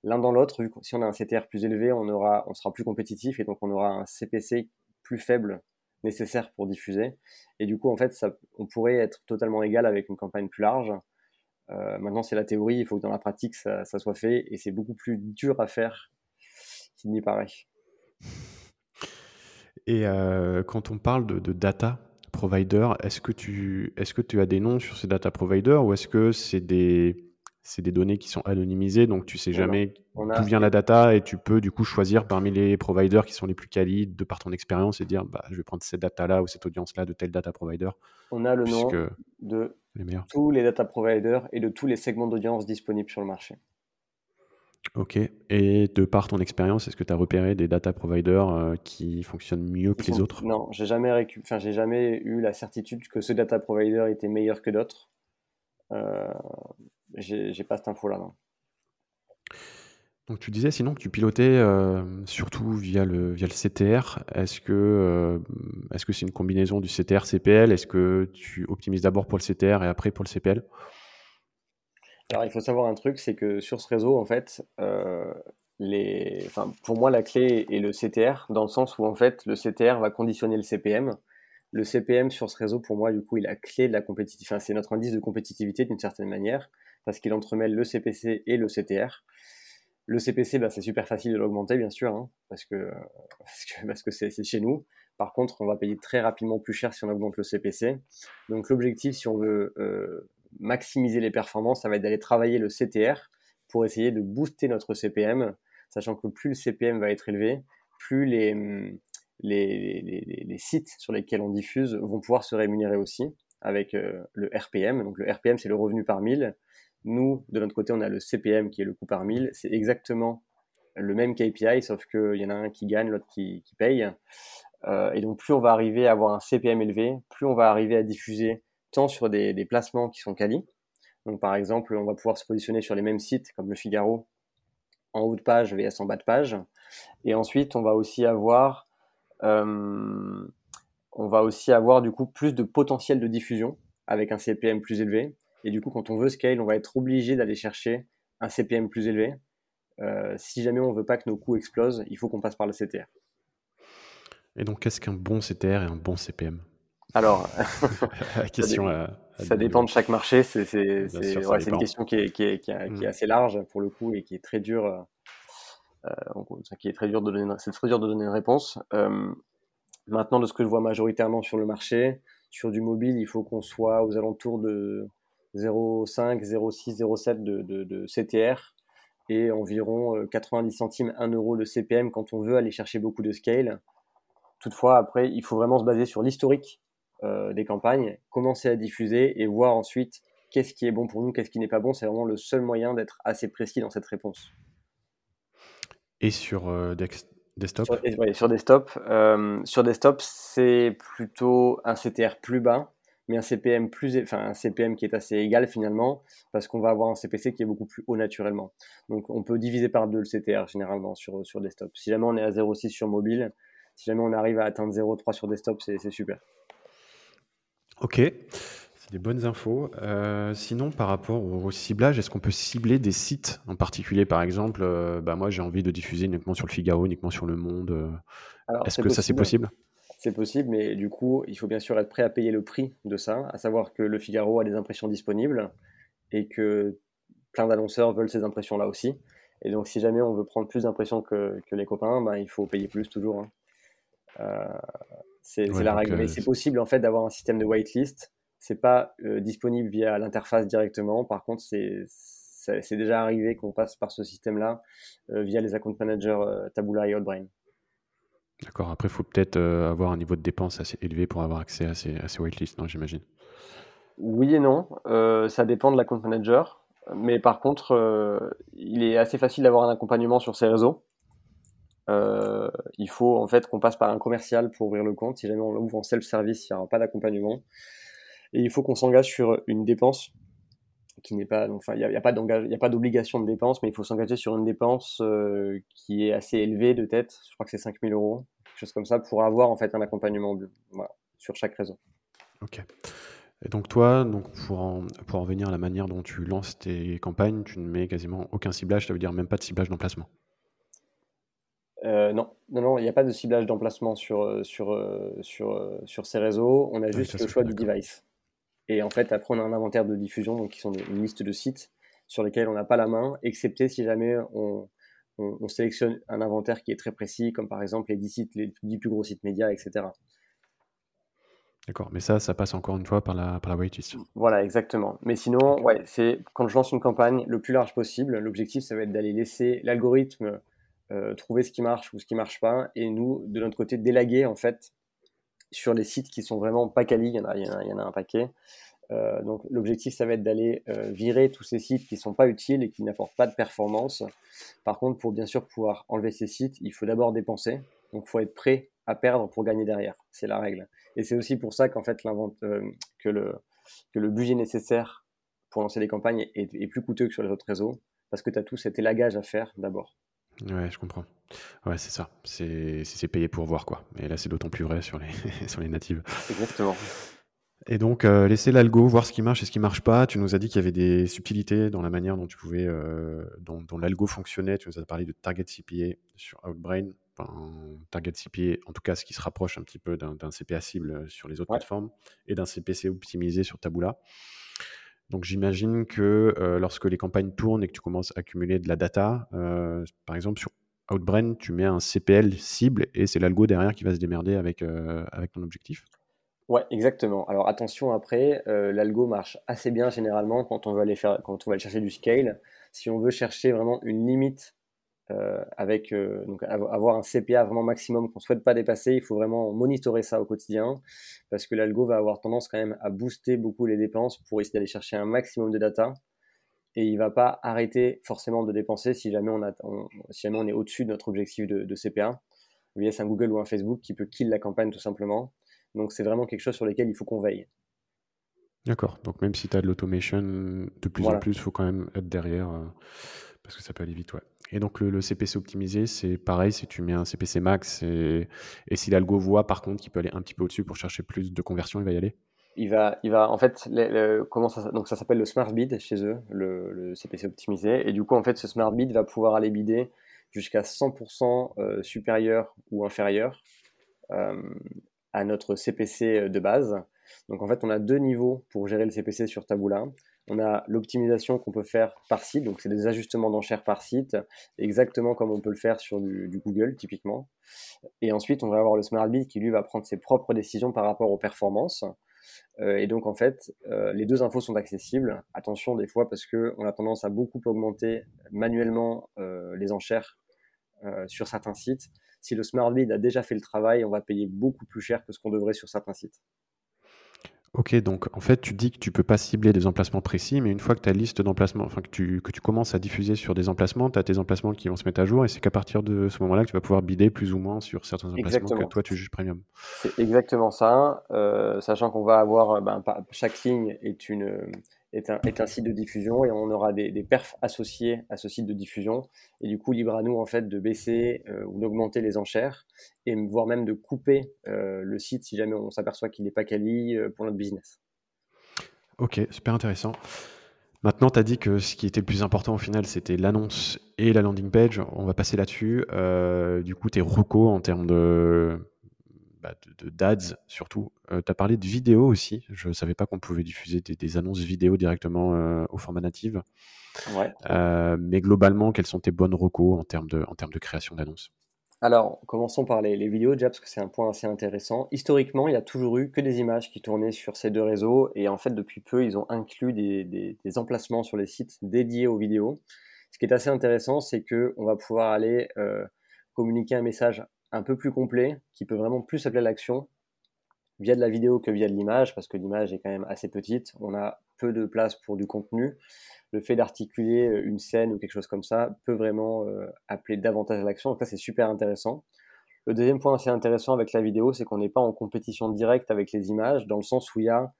L'un dans l'autre, vu que si on a un CTR plus élevé, on, aura, on sera plus compétitif et donc on aura un CPC plus faible nécessaire pour diffuser. Et du coup, en fait, on pourrait être totalement égal avec une campagne plus large. Euh, maintenant, c'est la théorie, il faut que dans la pratique, ça soit fait et c'est beaucoup plus dur à faire qu'il n'y paraît. Et quand on parle de, de data, provider, est-ce que, tu, est-ce que tu as des noms sur ces data providers ou est-ce que c'est des, c'est des données qui sont anonymisées, donc tu sais jamais d'où vient la data et tu peux du coup choisir parmi les providers qui sont les plus quali de par ton expérience et dire bah, je vais prendre cette data-là ou cette audience-là de tel data provider. On a le nom de tous les data providers et de tous les segments d'audience disponibles sur le marché. Ok. Et de par ton expérience, est-ce que tu as repéré des data providers euh, qui fonctionnent mieux que les autres? Non, j'ai jamais, enfin, j'ai jamais eu la certitude que ce data provider était meilleur que d'autres. Euh, j'ai pas cette info-là. Donc tu disais sinon que tu pilotais euh, surtout via le, via le CTR. Est-ce que euh, est-ce que c'est une combinaison du CTR CPL Est-ce que tu optimises d'abord pour le CTR et après pour le CPL alors, il faut savoir un truc, c'est que sur ce réseau, en fait, euh, les... enfin, pour moi, la clé est le CTR, dans le sens où, en fait, le CTR va conditionner le CPM. Le CPM sur ce réseau, pour moi, du coup, il la clé de la compétitivité. Enfin, c'est notre indice de compétitivité d'une certaine manière, parce qu'il entremêle le CPC et le CTR. Le CPC, bah, c'est super facile de l'augmenter, bien sûr, hein, parce que parce que c'est chez nous. Par contre, on va payer très rapidement plus cher si on augmente le CPC. Donc, l'objectif, si on veut euh, maximiser les performances, ça va être d'aller travailler le CTR pour essayer de booster notre CPM, sachant que plus le CPM va être élevé, plus les, les, les, sites sur lesquels on diffuse vont pouvoir se rémunérer aussi avec euh, le RPM. Donc le RPM, c'est le revenu par mille. Nous, de notre côté, on a le CPM qui est le coût par mille. C'est exactement le même KPI, sauf qu'il y en a un qui gagne, l'autre qui, qui, paye. Euh, et donc plus on va arriver à avoir un CPM élevé, plus on va arriver à diffuser sur des, placements qui sont quali. Donc par exemple, on va pouvoir se positionner sur les mêmes sites comme le Figaro en haut de page vs en bas de page. Et ensuite, on va aussi avoir, euh, on va aussi avoir du coup plus de potentiel de diffusion avec un CPM plus élevé. Et du coup, quand on veut scale, on va être obligé d'aller chercher un CPM plus élevé. Euh, si jamais on veut pas que nos coûts explosent, il faut qu'on passe par le CTR. Et donc, qu'est-ce qu'un bon CTR et un bon CPM alors, <laughs> <laughs> question, ça, dépend de chaque marché. C'est une question qui est, qui, est, qui, est, mm. assez large pour le coup et qui est très dure. Euh, euh qui est très dur de donner, c'est très dur de donner une réponse. Euh, maintenant, de ce que je vois majoritairement sur le marché, sur du mobile, il faut qu'on soit aux alentours de 0,5, 0,6, 0,7 de, de, de, CTR et environ 90 euh, centimes, 1 euro de CPM quand on veut aller chercher beaucoup de scale. Toutefois, après, il faut vraiment se baser sur l'historique des campagnes, commencer à diffuser et voir ensuite qu'est-ce qui est bon pour nous, qu'est-ce qui n'est pas bon. C'est vraiment le seul moyen d'être assez précis dans cette réponse. Et sur euh, desktop? Sur, desktop, euh, sur desktop, c'est plutôt un CTR plus bas, mais un CPM plus, enfin un CPM qui est assez égal finalement, parce qu'on va avoir un CPC qui est beaucoup plus haut naturellement. Donc on peut diviser par deux le CTR généralement sur, sur desktop. Si jamais on est à 0,6 sur mobile, si jamais on arrive à atteindre 0,3 sur desktop, c'est super. Ok, c'est des bonnes infos. Euh, sinon, par rapport au, ciblage, est-ce qu'on peut cibler des sites en particulier? Par exemple, euh, bah moi j'ai envie de diffuser uniquement sur le Figaro, uniquement sur Le Monde. Euh, est-ce que ça c'est possible C'est possible, mais du coup, il faut bien sûr être prêt à payer le prix de ça, à savoir que le Figaro a des impressions disponibles et que plein d'annonceurs veulent ces impressions-là aussi. Et donc, si jamais on veut prendre plus d'impressions que, les copains, ben, il faut payer plus toujours. Hein. Euh, c'est la règle. Mais c'est possible en fait d'avoir un système de whitelist. C'est pas disponible via l'interface directement. Par contre, c'est c'est déjà arrivé qu'on passe par ce système-là euh, via les account managers euh, Taboola et Outbrain. D'accord. Après, il faut peut-être euh, avoir un niveau de dépense assez élevé pour avoir accès à ces, à ces whitelists, non, j'imagine? Oui et non. ça dépend de l'account manager. Mais par contre, il est assez facile d'avoir un accompagnement sur ces réseaux. Il faut en fait qu'on passe par un commercial pour ouvrir le compte. Si jamais on l'ouvre en self-service, il n'y aura pas d'accompagnement. Et il faut qu'on s'engage sur une dépense qui n'est pas, enfin, il n'y a, a, pas d'obligation de dépense, mais il faut s'engager sur une dépense euh, qui est assez élevée de tête. Je crois que c'est 5000 euros, quelque chose comme ça, pour avoir en fait un accompagnement sur chaque réseau. Ok. Et donc toi, donc pour en, pour en venir à la manière dont tu lances tes campagnes, tu ne mets quasiment aucun ciblage, ça veut dire même pas de ciblage d'emplacement. Euh, non, non, non, il n'y a pas de ciblage d'emplacement sur, euh, sur, sur, sur ces réseaux. On a juste le choix du device. Et en fait, après, on a un inventaire de diffusion, donc qui sont une liste de sites sur lesquels on n'a pas la main, excepté si jamais on, sélectionne un inventaire qui est très précis, comme par exemple les 10 sites, les 10 plus gros sites médias, etc. D'accord, mais ça, ça passe encore une fois par la, par la waitlist. Voilà, exactement. Mais sinon, ouais, c'est quand je lance une campagne le plus large possible, l'objectif, ça va être d'aller laisser l'algorithme euh, trouver ce qui marche ou ce qui marche pas, et nous, de notre côté, délaguer en fait sur les sites qui sont vraiment pas quali, il y en a, un paquet. Euh, donc l'objectif, ça va être d'aller euh, virer tous ces sites qui sont pas utiles et qui n'apportent pas de performance. Par contre, pour bien sûr pouvoir enlever ces sites, il faut d'abord dépenser. Donc il faut être prêt à perdre pour gagner derrière. C'est la règle. Et c'est aussi pour ça qu'en fait que, le, que le budget nécessaire pour lancer des campagnes est, est plus coûteux que sur les autres réseaux parce que tu as tout cet élagage à faire d'abord. Ouais, je comprends. Ouais, c'est ça. C'est c'est payé pour voir, quoi. Et là, c'est d'autant plus vrai sur les, <laughs> sur les natives. Exactement. Et donc, euh, laisser l'algo, voir ce qui marche et ce qui marche pas. Tu nous as dit qu'il y avait des subtilités dans la manière dont tu pouvais, euh, dont, dont l'algo fonctionnait. Tu nous as parlé de target CPA sur Outbrain. target CPA, en tout cas, ce qui se rapproche un petit peu d'un CPA cible sur les autres plateformes et d'un CPC optimisé sur Taboola. Donc j'imagine que euh, lorsque les campagnes tournent et que tu commences à accumuler de la data, euh, par exemple sur Outbrain, tu mets un CPL cible et c'est l'algo derrière qui va se démerder avec, euh, avec ton objectif. Ouais, exactement. Alors attention après, l'algo marche assez bien généralement quand on veut quand on va aller chercher du scale. Si on veut chercher vraiment une limite euh, avec euh, donc avoir un CPA vraiment maximum qu'on souhaite pas dépasser. Il faut vraiment monitorer ça au quotidien parce que l'algo va avoir tendance quand même à booster beaucoup les dépenses pour essayer d'aller chercher un maximum de data et il va pas arrêter forcément de dépenser si jamais on, a, si jamais on est au-dessus de notre objectif de, de CPA. C'est un Google ou un Facebook qui peut kill la campagne tout simplement. Donc c'est vraiment quelque chose sur lequel il faut qu'on veille. D'accord. Donc même si tu as de l'automation de plus en plus, il faut quand même être derrière euh, parce que ça peut aller vite, ouais. Et donc le, CPC optimisé, c'est pareil, si tu mets un CPC max et, si l'algo voit par contre qu'il peut aller un petit peu au-dessus pour chercher plus de conversion, il va y aller il va, il va en fait, comment ça, donc ça s'appelle le smart bid chez eux, le, CPC optimisé, et du coup en fait ce smart bid va pouvoir aller bider jusqu'à 100% euh, supérieur ou inférieur euh, à notre CPC de base. Donc en fait on a deux niveaux pour gérer le CPC sur Taboola. On a l'optimisation qu'on peut faire par site, donc c'est des ajustements d'enchères par site, exactement comme on peut le faire sur du, Google typiquement. Et ensuite, on va avoir le Smart qui lui va prendre ses propres décisions par rapport aux performances. Euh, et donc en fait, euh, les deux infos sont accessibles. Attention des fois parce qu'on a tendance à beaucoup augmenter manuellement euh, les enchères sur certains sites. Si le Smart Bid a déjà fait le travail, on va payer beaucoup plus cher que ce qu'on devrait sur certains sites. Ok, donc en fait, tu dis que tu peux pas cibler des emplacements précis, mais une fois que ta liste d'emplacements, enfin que tu, que tu commences à diffuser sur des emplacements, tu as tes emplacements qui vont se mettre à jour, et c'est qu'à partir de ce moment-là que tu vas pouvoir bider plus ou moins sur certains emplacements que toi tu juges premium. C'est exactement ça, euh, sachant qu'on va avoir, ben, chaque ligne est une, est un, site de diffusion et on aura des, des, perfs associés à ce site de diffusion. Et du coup, libre à nous en fait de baisser euh, ou d'augmenter les enchères et voire même de couper euh, le site si jamais on s'aperçoit qu'il n'est pas quali euh, pour notre business. Ok, super intéressant. Maintenant, tu as dit que ce qui était le plus important au final, c'était l'annonce et la landing page. On va passer là-dessus. du coup, tes recos en termes de bah, de, d'ads surtout. tu as parlé de vidéo aussi. Je ne savais pas qu'on pouvait diffuser des, annonces vidéo directement au format native. mais globalement, quelles sont tes bonnes recos en termes de, en termes de création d'annonces? Alors, commençons par les, vidéos déjà, parce que c'est un point assez intéressant. Historiquement, il n'y a toujours eu que des images qui tournaient sur ces deux réseaux, et en fait, depuis peu, ils ont inclus des, emplacements sur les sites dédiés aux vidéos. Ce qui est assez intéressant, c'est qu'on va pouvoir aller euh, communiquer un message un peu plus complet, qui peut vraiment plus appeler à l'action, via de la vidéo que via de l'image, parce que l'image est quand même assez petite. On a peu de place pour du contenu le fait d'articuler euh, une scène ou quelque chose comme ça peut vraiment euh, appeler davantage à l'action. Donc ça, c'est super intéressant. Le deuxième point assez intéressant avec la vidéo, c'est qu'on n'est pas en compétition directe avec les images, dans le sens où il y a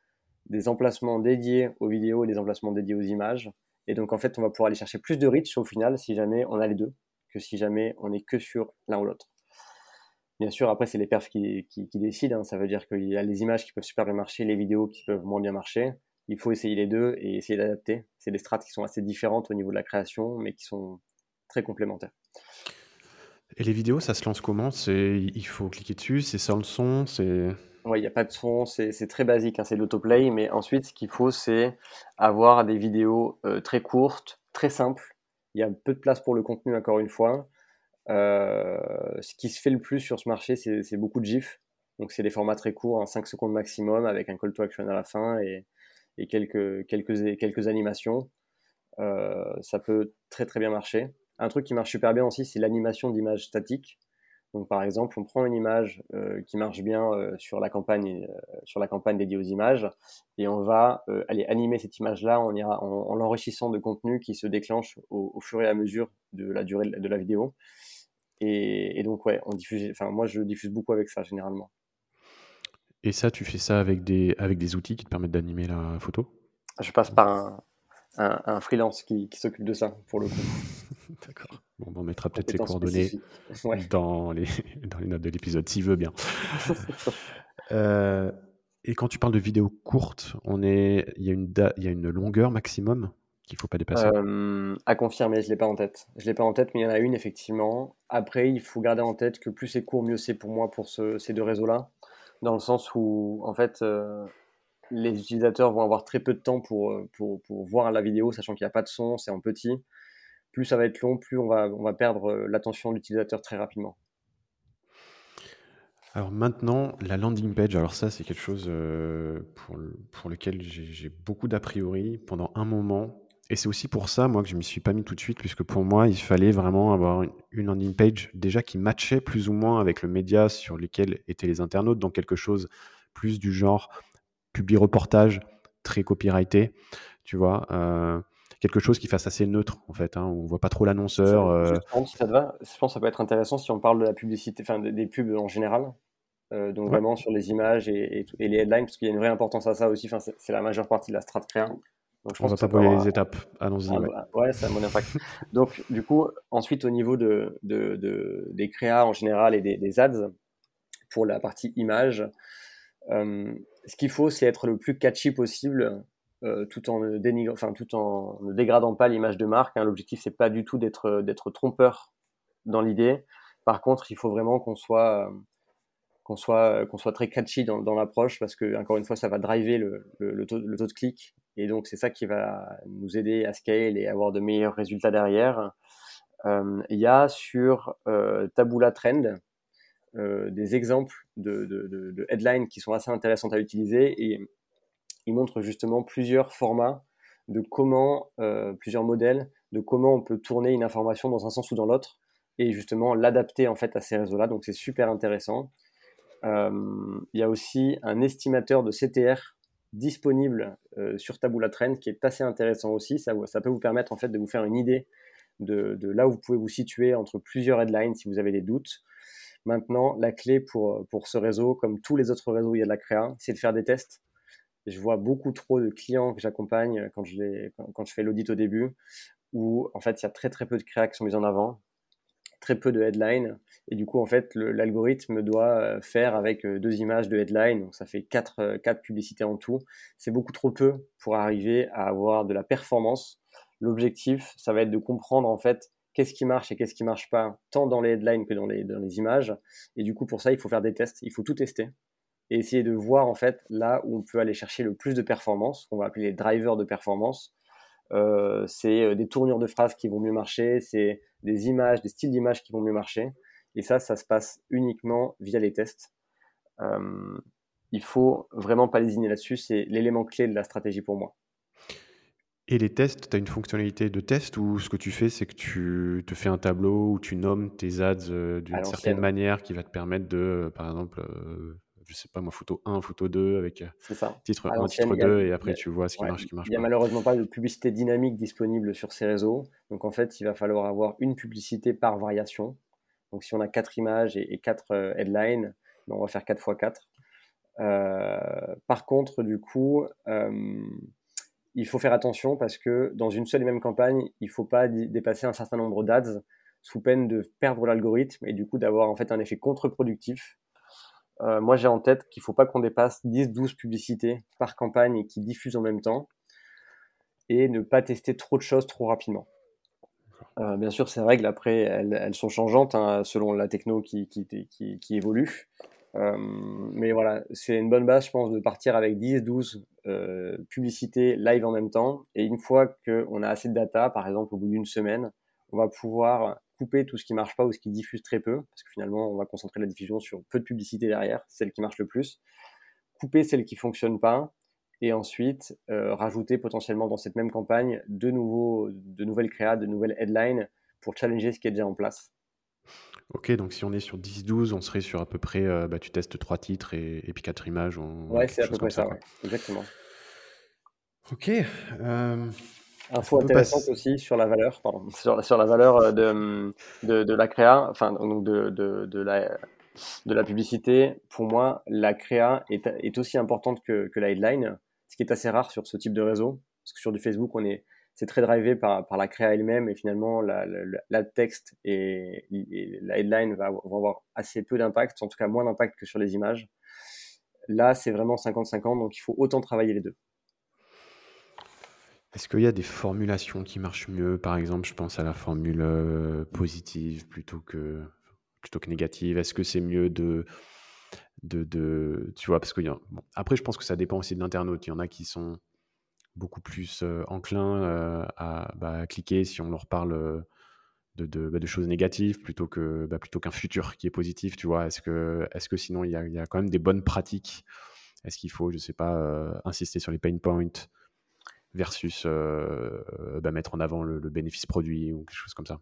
des emplacements dédiés aux vidéos et des emplacements dédiés aux images. Et donc, en fait, on va pouvoir aller chercher plus de reach au final si jamais on a les deux, que si jamais on n'est que sur l'un ou l'autre. Bien sûr, après, c'est les perfs qui, décident. Hein. Ça veut dire qu'il y a les images qui peuvent super bien marcher, les vidéos qui peuvent moins bien marcher il faut essayer les deux et essayer d'adapter. C'est des strates qui sont assez différentes au niveau de la création, mais qui sont très complémentaires. Et les vidéos, ça se lance comment? C'est il faut cliquer dessus, c'est sans le son, c'est. Oui, il n'y a pas de son, c'est très basique, hein, c'est l'autoplay, mais ensuite, ce qu'il faut, c'est avoir des vidéos euh, très courtes, très simples. Il y a peu de place pour le contenu, encore une fois. Euh, ce qui se fait le plus sur ce marché, c'est beaucoup de GIFs. Donc, c'est des formats très courts, en 5 secondes maximum, avec un call to action à la fin et, quelques, quelques, quelques animations, euh, ça peut très très bien marcher. Un truc qui marche super bien aussi, c'est l'animation d'images statiques. Donc par exemple, on prend une image euh, qui marche bien sur la campagne sur la campagne dédiée aux images et on va aller animer cette image-là en, en, l'enrichissant de contenu qui se déclenche au, fur et à mesure de la durée de la vidéo. Et, et donc ouais, on diffuse. Enfin moi je diffuse beaucoup avec ça généralement. Et ça, tu fais ça avec des, avec des outils qui te permettent d'animer la photo? Je passe par un, un, freelance qui, qui s'occupe de ça, pour le coup. <laughs> D'accord. Bon, on mettra peut-être les coordonnées dans, les, <laughs> dans les notes de l'épisode, s'il veut bien. <laughs> Euh, et quand tu parles de vidéos courtes, on est, il y a une, il y a une longueur maximum? Qu'il faut pas dépasser euh, À confirmer, je ne l'ai pas en tête. Je l'ai pas en tête, mais il y en a une, effectivement. Après, il faut garder en tête que plus c'est court, mieux c'est pour moi pour ce, ces deux réseaux-là dans le sens où, en fait, euh, les utilisateurs vont avoir très peu de temps pour, euh, pour, pour voir la vidéo, sachant qu'il n'y a pas de son, c'est en petit. Plus ça va être long, plus on va, on va perdre l'attention de l'utilisateur très rapidement. Alors maintenant, la landing page, alors ça c'est quelque chose pour, pour lequel j'ai beaucoup d'a priori. Pendant un moment, et c'est aussi pour ça, moi, que je ne m'y suis pas mis tout de suite, puisque pour moi, il fallait vraiment avoir une landing page déjà qui matchait plus ou moins avec le média sur lequel étaient les internautes, donc quelque chose plus du genre public reportage, très copyrighté, tu vois. Euh, quelque chose qui fasse assez neutre, en fait. Hein, on voit pas trop l'annonceur. Euh... Je pense que ça peut être intéressant si on parle de la publicité, enfin des, pubs en général. Euh, donc vraiment sur les images et, les headlines, parce qu'il y a une vraie importance à ça aussi. Enfin, c'est la majeure partie de la strat créa. Donc, je pense on va pas les étapes. Allons-y. Ah, ouais. ça a mon impact. <laughs> Donc, du coup, ensuite, au niveau de, de, de des créas en général et des, des, ads, pour la partie image, euh, ce qu'il faut, c'est être le plus catchy possible, euh, tout, en ne enfin, tout en ne dégradant pas l'image de marque. Hein. L'objectif, c'est pas du tout d'être trompeur dans l'idée. Par contre, il faut vraiment qu'on soit, qu'on soit, qu'on soit très catchy dans, dans l'approche parce que, encore une fois, ça va driver le, le, le, taux, le taux de clic et donc, c'est ça qui va nous aider à scale et avoir de meilleurs résultats derrière. Euh, il y a sur euh, Taboola Trend euh, des exemples de, de, headlines qui sont assez intéressantes à utiliser et ils montrent justement plusieurs formats de comment, euh, plusieurs modèles de comment on peut tourner une information dans un sens ou dans l'autre et justement l'adapter en fait à ces réseaux-là. Donc, c'est super intéressant. Il y a aussi un estimateur de CTR disponible euh, sur Taboola Trend qui est assez intéressant aussi. Ça, ça, peut vous permettre en fait de vous faire une idée de, là où vous pouvez vous situer entre plusieurs headlines si vous avez des doutes. Maintenant, la clé pour, pour ce réseau, comme tous les autres réseaux où il y a de la créa, c'est de faire des tests. je vois beaucoup trop de clients que j'accompagne quand, je quand, quand je fais l'audit au début, où en fait il y a très très peu de créa qui sont mises en avant très peu de headlines. Et du coup, en fait, l'algorithme doit euh, faire avec euh, deux images de headline. Donc, ça fait quatre, euh, quatre publicités en tout. C'est beaucoup trop peu pour arriver à avoir de la performance. L'objectif, ça va être de comprendre, en fait, qu'est-ce qui marche et qu'est-ce qui marche pas, tant dans les headlines que dans les, dans les images. Et du coup, pour ça, il faut faire des tests, il faut tout tester et essayer de voir en fait là où on peut aller chercher le plus de performance, qu'on va appeler les drivers de performance. Euh, c'est euh, des tournures de phrases qui vont mieux marcher, c'est des images, des styles d'images qui vont mieux marcher. Et ça, ça se passe uniquement via les tests. Euh, il faut vraiment pas lésiner là-dessus, c'est l'élément clé de la stratégie pour moi. Et les tests, tu as une fonctionnalité de test où ce que tu fais, c'est que tu te fais un tableau où tu nommes tes ads euh, d'une certaine manière qui va te permettre de, par exemple, euh, je sais pas moi, photo 1, photo 2 avec titre 1, titre 2 et après tu vois ce qui marche, ce qui marche Il n'y a malheureusement pas de publicité dynamique disponible sur ces réseaux. Donc en fait, il va falloir avoir une publicité par variation. Donc si on a quatre images et, quatre headlines, ben, on va faire 4 x 4. par contre, du coup, il faut faire attention parce que dans une seule et même campagne, il ne faut pas dépasser un certain nombre d'ads sous peine de perdre l'algorithme et du coup d'avoir en fait un effet contre-productif. Euh, moi, j'ai en tête qu'il ne faut pas qu'on dépasse 10-12 publicités par campagne qui diffusent en même temps et ne pas tester trop de choses trop rapidement. Euh, bien sûr, ces règles, après, elles, sont changeantes hein, selon la techno qui, qui, qui évolue. Euh, mais voilà, c'est une bonne base, je pense, de partir avec 10, 12 euh, publicités live en même temps. Et une fois qu'on a assez de data, par exemple au bout d'une semaine, on va pouvoir couper tout ce qui marche pas ou ce qui diffuse très peu, parce que finalement, on va concentrer la diffusion sur peu de publicité derrière, celle qui marche le plus. Couper celle qui fonctionne pas, et ensuite euh, rajouter potentiellement dans cette même campagne de, nouveaux, de nouvelles créas, de nouvelles headlines pour challenger ce qui est déjà en place. Ok, donc si on est sur 10-12, on serait sur à peu près, euh, bah, tu testes trois titres et, puis quatre images. ouais, c'est à peu près ça, exactement. Ok. Euh, Info intéressante aussi sur la valeur, pardon, <laughs> sur, sur la valeur euh, de, de, de, la créa, enfin donc de, de, de, la, de la publicité. Pour moi, la créa est, est aussi importante que, que la headline, ce qui est assez rare sur ce type de réseau, parce que sur du Facebook, on est c'est très drivé par, par la créa elle-même et finalement la, la, texte et, la headline va, vont avoir assez peu d'impact, en tout cas moins d'impact que sur les images. Là, c'est vraiment 50-50, donc il faut autant travailler les deux. Est-ce qu'il y a des formulations qui marchent mieux? Par exemple, je pense à la formule euh, positive plutôt que, plutôt que négative. Est-ce que c'est mieux de, de, de, Tu vois, parce après, je pense que ça dépend aussi de l'internaute. Il y en a qui sont beaucoup plus enclin bah, à, cliquer si on leur parle de, bah, de, choses négatives plutôt que bah, plutôt qu'un futur qui est positif tu vois. Est-ce que est-ce que sinon il y, a, il y, a, quand même des bonnes pratiques? Est-ce qu'il faut je sais pas insister sur les pain points? Versus mettre en avant le, bénéfice produit ou quelque chose comme ça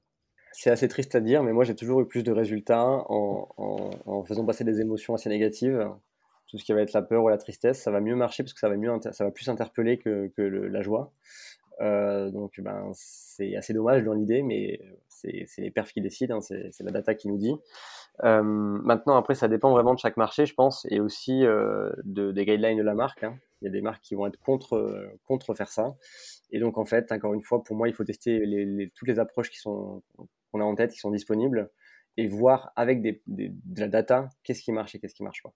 c'est assez triste à dire, mais moi j'ai toujours eu plus de résultats en, faisant passer des émotions assez négatives tout ce qui va être la peur ou la tristesse, ça va mieux marcher parce que ça va, mieux ça va plus interpeller que, la joie. Euh, donc ben, c'est assez dommage dans l'idée, mais c'est les perfs qui décident, hein, c'est la data qui nous dit. Euh, maintenant, après, ça dépend vraiment de chaque marché, je pense, et aussi euh, de, des guidelines de la marque. Hein. Il y a des marques qui vont être contre, contre faire ça. Et donc, en fait, encore une fois, pour moi, il faut tester les, toutes les approches qui sont qu'on a en tête, qui sont disponibles, et voir avec des, de la data qu'est-ce qui marche et qu'est-ce qui marche pas.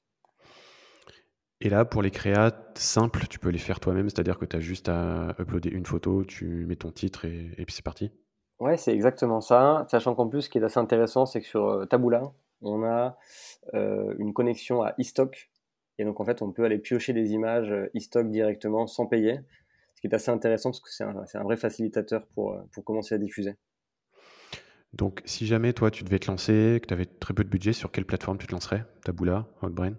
Et là, pour les créas simples, tu peux les faire toi-même, c'est-à-dire que tu as juste à uploader une photo, tu mets ton titre et, puis c'est parti? Ouais, c'est exactement ça. Sachant qu'en plus, ce qui est assez intéressant, c'est que sur euh, Taboola, on a euh, une connexion à eStock. Et donc, en fait, on peut aller piocher des images euh, eStock directement sans payer. Ce qui est assez intéressant parce que c'est un, vrai facilitateur pour, pour commencer à diffuser. Donc, si jamais toi, tu devais te lancer, que tu avais très peu de budget, sur quelle plateforme tu te lancerais? Taboola, Outbrain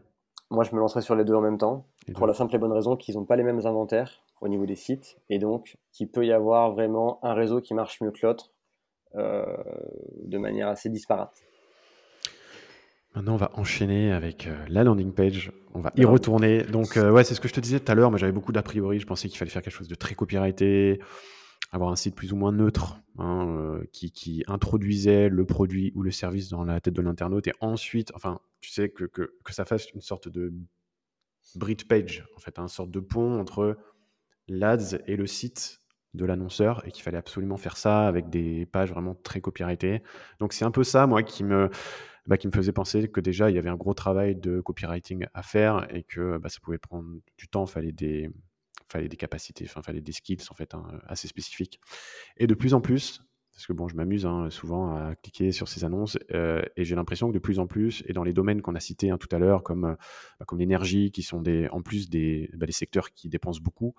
moi, je me lancerai sur les deux en même temps, pour la simple et bonne raison qu'ils n'ont pas les mêmes inventaires au niveau des sites, et donc qu'il peut y avoir vraiment un réseau qui marche mieux que l'autre euh, de manière assez disparate. Maintenant, on va enchaîner avec euh, la landing page. On va y retourner. Donc, euh, ouais, c'est ce que je te disais tout à l'heure. mais j'avais beaucoup d'a priori. Je pensais qu'il fallait faire quelque chose de très copyrighté, avoir un site plus ou moins neutre hein, qui, qui, introduisait le produit ou le service dans la tête de l'internaute et ensuite, enfin, tu sais, que, que, que, ça fasse une sorte de bridge page, en fait, une hein, sorte de pont entre l'ADS et le site de l'annonceur et qu'il fallait absolument faire ça avec des pages vraiment très copyrightées. Donc c'est un peu ça, moi, qui me, bah, qui me faisait penser que déjà, il y avait un gros travail de copywriting à faire et que bah, ça pouvait prendre du temps, fallait des, fallait des capacités, enfin, fallait des skills, en fait, hein, assez spécifiques. Et de plus en plus, parce que bon, je m'amuse hein, souvent à cliquer sur ces annonces et j'ai l'impression que de plus en plus, et dans les domaines qu'on a cités hein, tout à l'heure, comme, bah, comme l'énergie, qui sont en plus des, bah, secteurs qui dépensent beaucoup,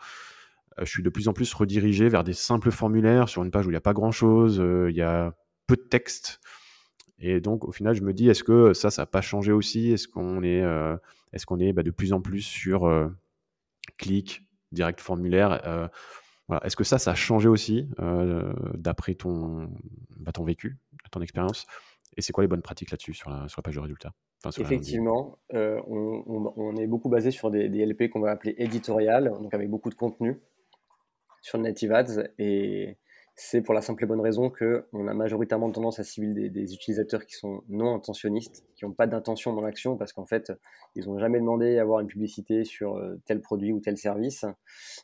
je suis de plus en plus redirigé vers des simples formulaires sur une page où il n'y a pas grand-chose, il y a peu de texte. Et donc, au final, je me dis, est-ce que ça, ça n'a pas changé aussi? Est-ce qu'on est, est, qu'on est bah, de plus en plus sur clic, direct formulaire? Est-ce que ça, ça a changé aussi euh, d'après ton, bah, ton vécu, ton expérience? Et c'est quoi les bonnes pratiques là-dessus sur la, sur la page de résultats? Effectivement, euh, on, est beaucoup basé sur des, des LP qu'on va appeler éditorial, donc avec beaucoup de contenu sur Native Ads. Et c'est pour la simple et bonne raison qu'on a majoritairement tendance à cibler des, utilisateurs qui sont non intentionnistes, qui n'ont pas d'intention dans l'action, parce qu'en fait, ils n'ont jamais demandé à avoir une publicité sur euh, tel produit ou tel service.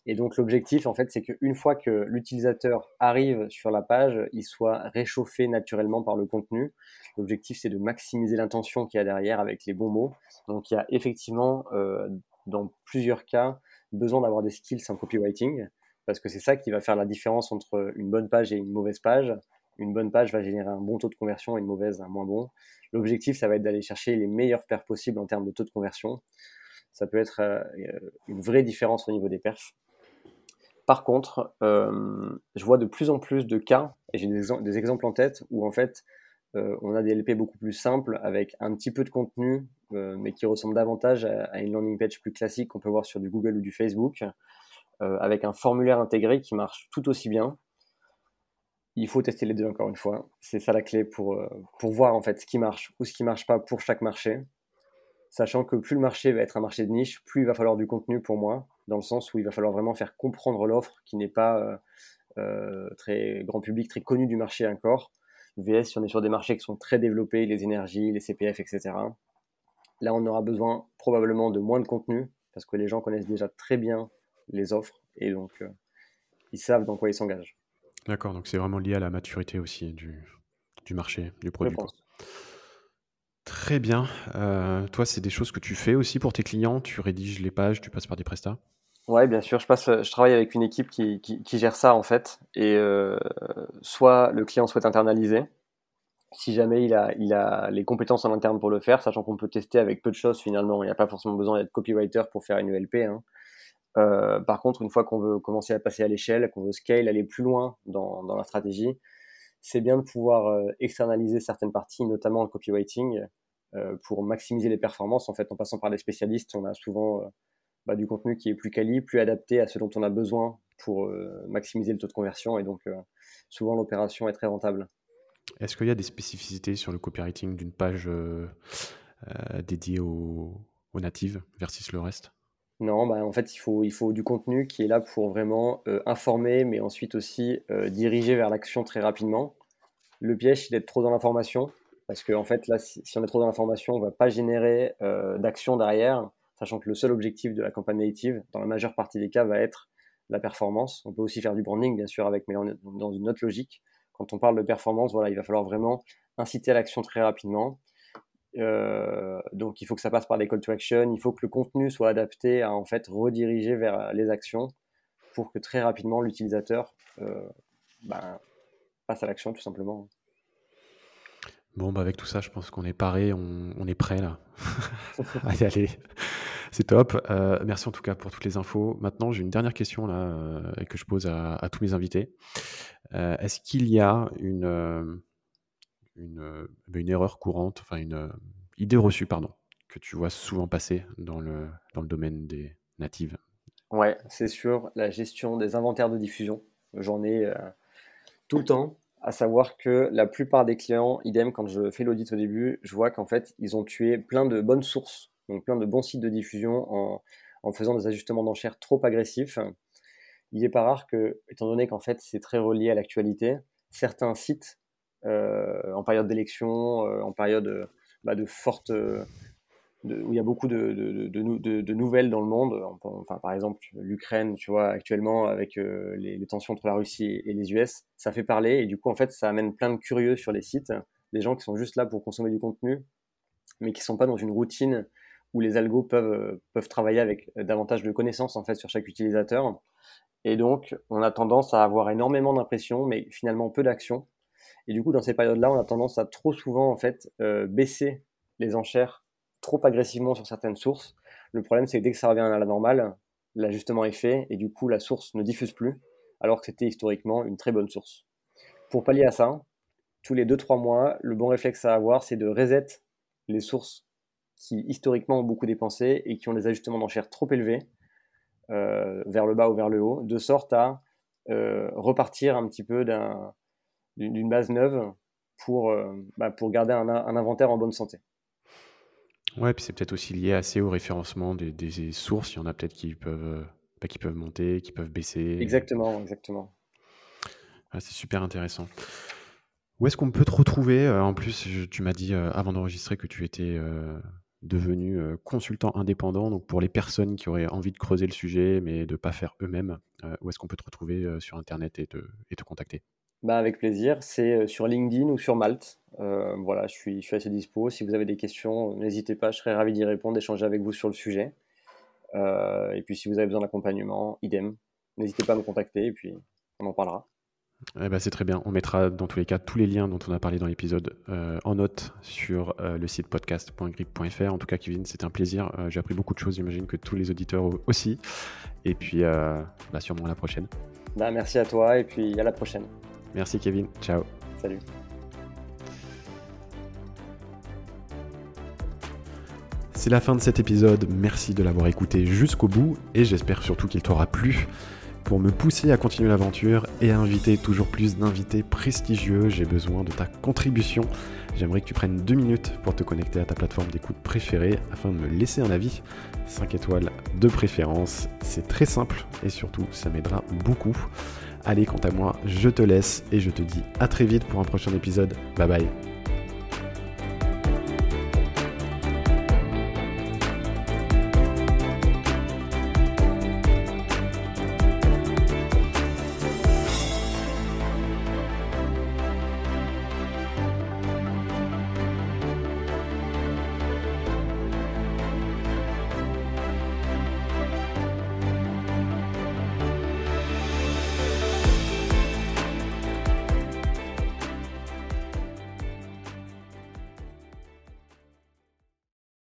Et donc l'objectif, en fait, c'est qu'une fois que l'utilisateur arrive sur la page, il soit réchauffé naturellement par le contenu. L'objectif, c'est de maximiser l'intention qu'il y a derrière avec les bons mots. Donc il y a effectivement, euh, dans plusieurs cas, besoin d'avoir des skills en copywriting parce que c'est ça qui va faire la différence entre une bonne page et une mauvaise page. Une bonne page va générer un bon taux de conversion et une mauvaise un moins bon. L'objectif, ça va être d'aller chercher les meilleurs perfs possibles en termes de taux de conversion. Ça peut être euh, une vraie différence au niveau des perfs. Par contre, euh, je vois de plus en plus de cas, et j'ai des, exemples en tête, où en fait, euh, on a des LP beaucoup plus simples, avec un petit peu de contenu, mais qui ressemble davantage à, une landing page plus classique qu'on peut voir sur du Google ou du Facebook, avec un formulaire intégré qui marche tout aussi bien. Il faut tester les deux encore une fois. C'est ça la clé pour, euh, pour voir en fait ce qui marche ou ce qui marche pas pour chaque marché. Sachant que plus le marché va être un marché de niche, plus il va falloir du contenu pour moi, dans le sens où il va falloir vraiment faire comprendre l'offre qui n'est pas euh, très grand public, très connu du marché encore. VS, si on est sur des marchés qui sont très développés, les énergies, les CPF, etc. Là, on aura besoin probablement de moins de contenu parce que les gens connaissent déjà très bien les offres et donc euh, ils savent dans quoi ils s'engagent. D'accord, donc c'est vraiment lié à la maturité aussi du, du marché, du produit. Très bien. Euh, toi, c'est des choses que tu fais aussi pour tes clients? Tu rédiges les pages, tu passes par des prestats? Ouais, bien sûr. Je, passe, je travaille avec une équipe qui, qui, gère ça en fait. Et euh, soit le client souhaite internaliser, si jamais il a, il a les compétences en interne pour le faire, sachant qu'on peut tester avec peu de choses finalement. Il n'y a pas forcément besoin d'être copywriter pour faire une ULP. Hein. Euh, par contre, une fois qu'on veut commencer à passer à l'échelle, qu'on veut scale, aller plus loin dans, la stratégie, c'est bien de pouvoir euh, externaliser certaines parties, notamment le copywriting, euh, pour maximiser les performances. En fait, en passant par des spécialistes, on a souvent bah, du contenu qui est plus quali, plus adapté à ce dont on a besoin pour maximiser le taux de conversion, et donc souvent l'opération est très rentable. Est-ce qu'il y a des spécificités sur le copywriting d'une page dédiée aux au natives versus le reste? Non, bah, en fait, il faut, du contenu qui est là pour vraiment euh, informer, mais ensuite aussi euh, diriger vers l'action très rapidement. Le piège, c'est d'être trop dans l'information, parce qu'en en fait, là, si, on est trop dans l'information, on ne va pas générer euh, d'action derrière, sachant que le seul objectif de la campagne native, dans la majeure partie des cas, va être la performance. On peut aussi faire du branding, bien sûr, avec, mais dans une autre logique. Quand on parle de performance, il va falloir vraiment inciter à l'action très rapidement euh, donc il faut que ça passe par des call to action, il faut que le contenu soit adapté à en fait rediriger vers les actions pour que très rapidement l'utilisateur euh, ben, passe à l'action tout simplement. Bon, bah avec tout ça, je pense qu'on est paré, on, est prêt là. <laughs> <laughs> allez, allez, c'est top. Euh, merci en tout cas pour toutes les infos. Maintenant, j'ai une dernière question là que je pose à, tous mes invités. Est-ce qu'il y a une une, euh, bah, une erreur courante, enfin une euh, idée reçue, pardon, que tu vois souvent passer dans le, dans le domaine des natives Ouais, c'est sûr, la gestion des inventaires de diffusion. J'en ai euh, tout le temps, à savoir que la plupart des clients, idem, quand je fais l'audit au début, je vois qu'en fait, ils ont tué plein de bonnes sources, donc plein de bons sites de diffusion en, en faisant des ajustements d'enchères trop agressifs. Il n'est pas rare que, étant donné qu'en fait, c'est très relié à l'actualité, certains sites en période d'élection, euh, en période euh, bah, de forte où il y a beaucoup de, nouvelles dans le monde. Enfin, par exemple, l'Ukraine, tu vois, actuellement, avec les, tensions entre la Russie et, les US, ça fait parler. Et du coup, en fait, ça amène plein de curieux sur les sites, des gens qui sont juste là pour consommer du contenu, mais qui sont pas dans une routine où les algos peuvent, peuvent travailler avec davantage de connaissances, en fait, sur chaque utilisateur. Et donc, on a tendance à avoir énormément d'impressions, mais finalement peu d'actions. Et du coup, dans ces périodes-là, on a tendance à trop souvent en fait euh, baisser les enchères trop agressivement sur certaines sources. Le problème, c'est que dès que ça revient à la normale, l'ajustement est fait et du coup, la source ne diffuse plus, alors que c'était historiquement une très bonne source. Pour pallier à ça, tous les 2-3 mois, le bon réflexe à avoir, c'est de reset les sources qui historiquement ont beaucoup dépensé et qui ont des ajustements d'enchères trop élevés euh, vers le bas ou vers le haut, de sorte à euh, repartir un petit peu d'une base neuve pour, euh, bah, pour garder un, inventaire en bonne santé. Ouais, puis c'est peut-être aussi lié assez au référencement des, sources. Il y en a peut-être qui peuvent, bah, qui peuvent monter, qui peuvent baisser. Exactement, exactement. c'est super intéressant. Où est-ce qu'on peut te retrouver En plus, tu m'as dit avant d'enregistrer que tu étais devenu consultant indépendant. Donc pour les personnes qui auraient envie de creuser le sujet mais de ne pas faire eux-mêmes, où est-ce qu'on peut te retrouver sur Internet et te, et te contacter? Bah avec plaisir, c'est sur LinkedIn ou sur Malte. voilà, je suis, je suis assez dispo. Si vous avez des questions, n'hésitez pas, je serai ravi d'y répondre, d'échanger avec vous sur le sujet. et puis si vous avez besoin d'accompagnement, idem, n'hésitez pas à me contacter et puis on en parlera. Eh ben, c'est très bien. On mettra dans tous les cas tous les liens dont on a parlé dans l'épisode euh, en note sur euh, le site podcast.grip.fr. En tout cas, Kevin, c'était un plaisir. Euh, j'ai appris beaucoup de choses. J'imagine que tous les auditeurs aussi. Et puis, bah, sûrement à la prochaine. Bah, merci à toi et puis à la prochaine. Merci, Kevin. Ciao. Salut. C'est la fin de cet épisode. Merci de l'avoir écouté jusqu'au bout et j'espère surtout qu'il t'aura plu. Pour me pousser à continuer l'aventure et à inviter toujours plus d'invités prestigieux, j'ai besoin de ta contribution. J'aimerais que tu prennes deux minutes pour te connecter à ta plateforme d'écoute préférée afin de me laisser un avis. 5 étoiles de préférence, c'est très simple et surtout ça m'aidera beaucoup. Allez, quant à moi, je te laisse et je te dis à très vite pour un prochain épisode. Bye bye.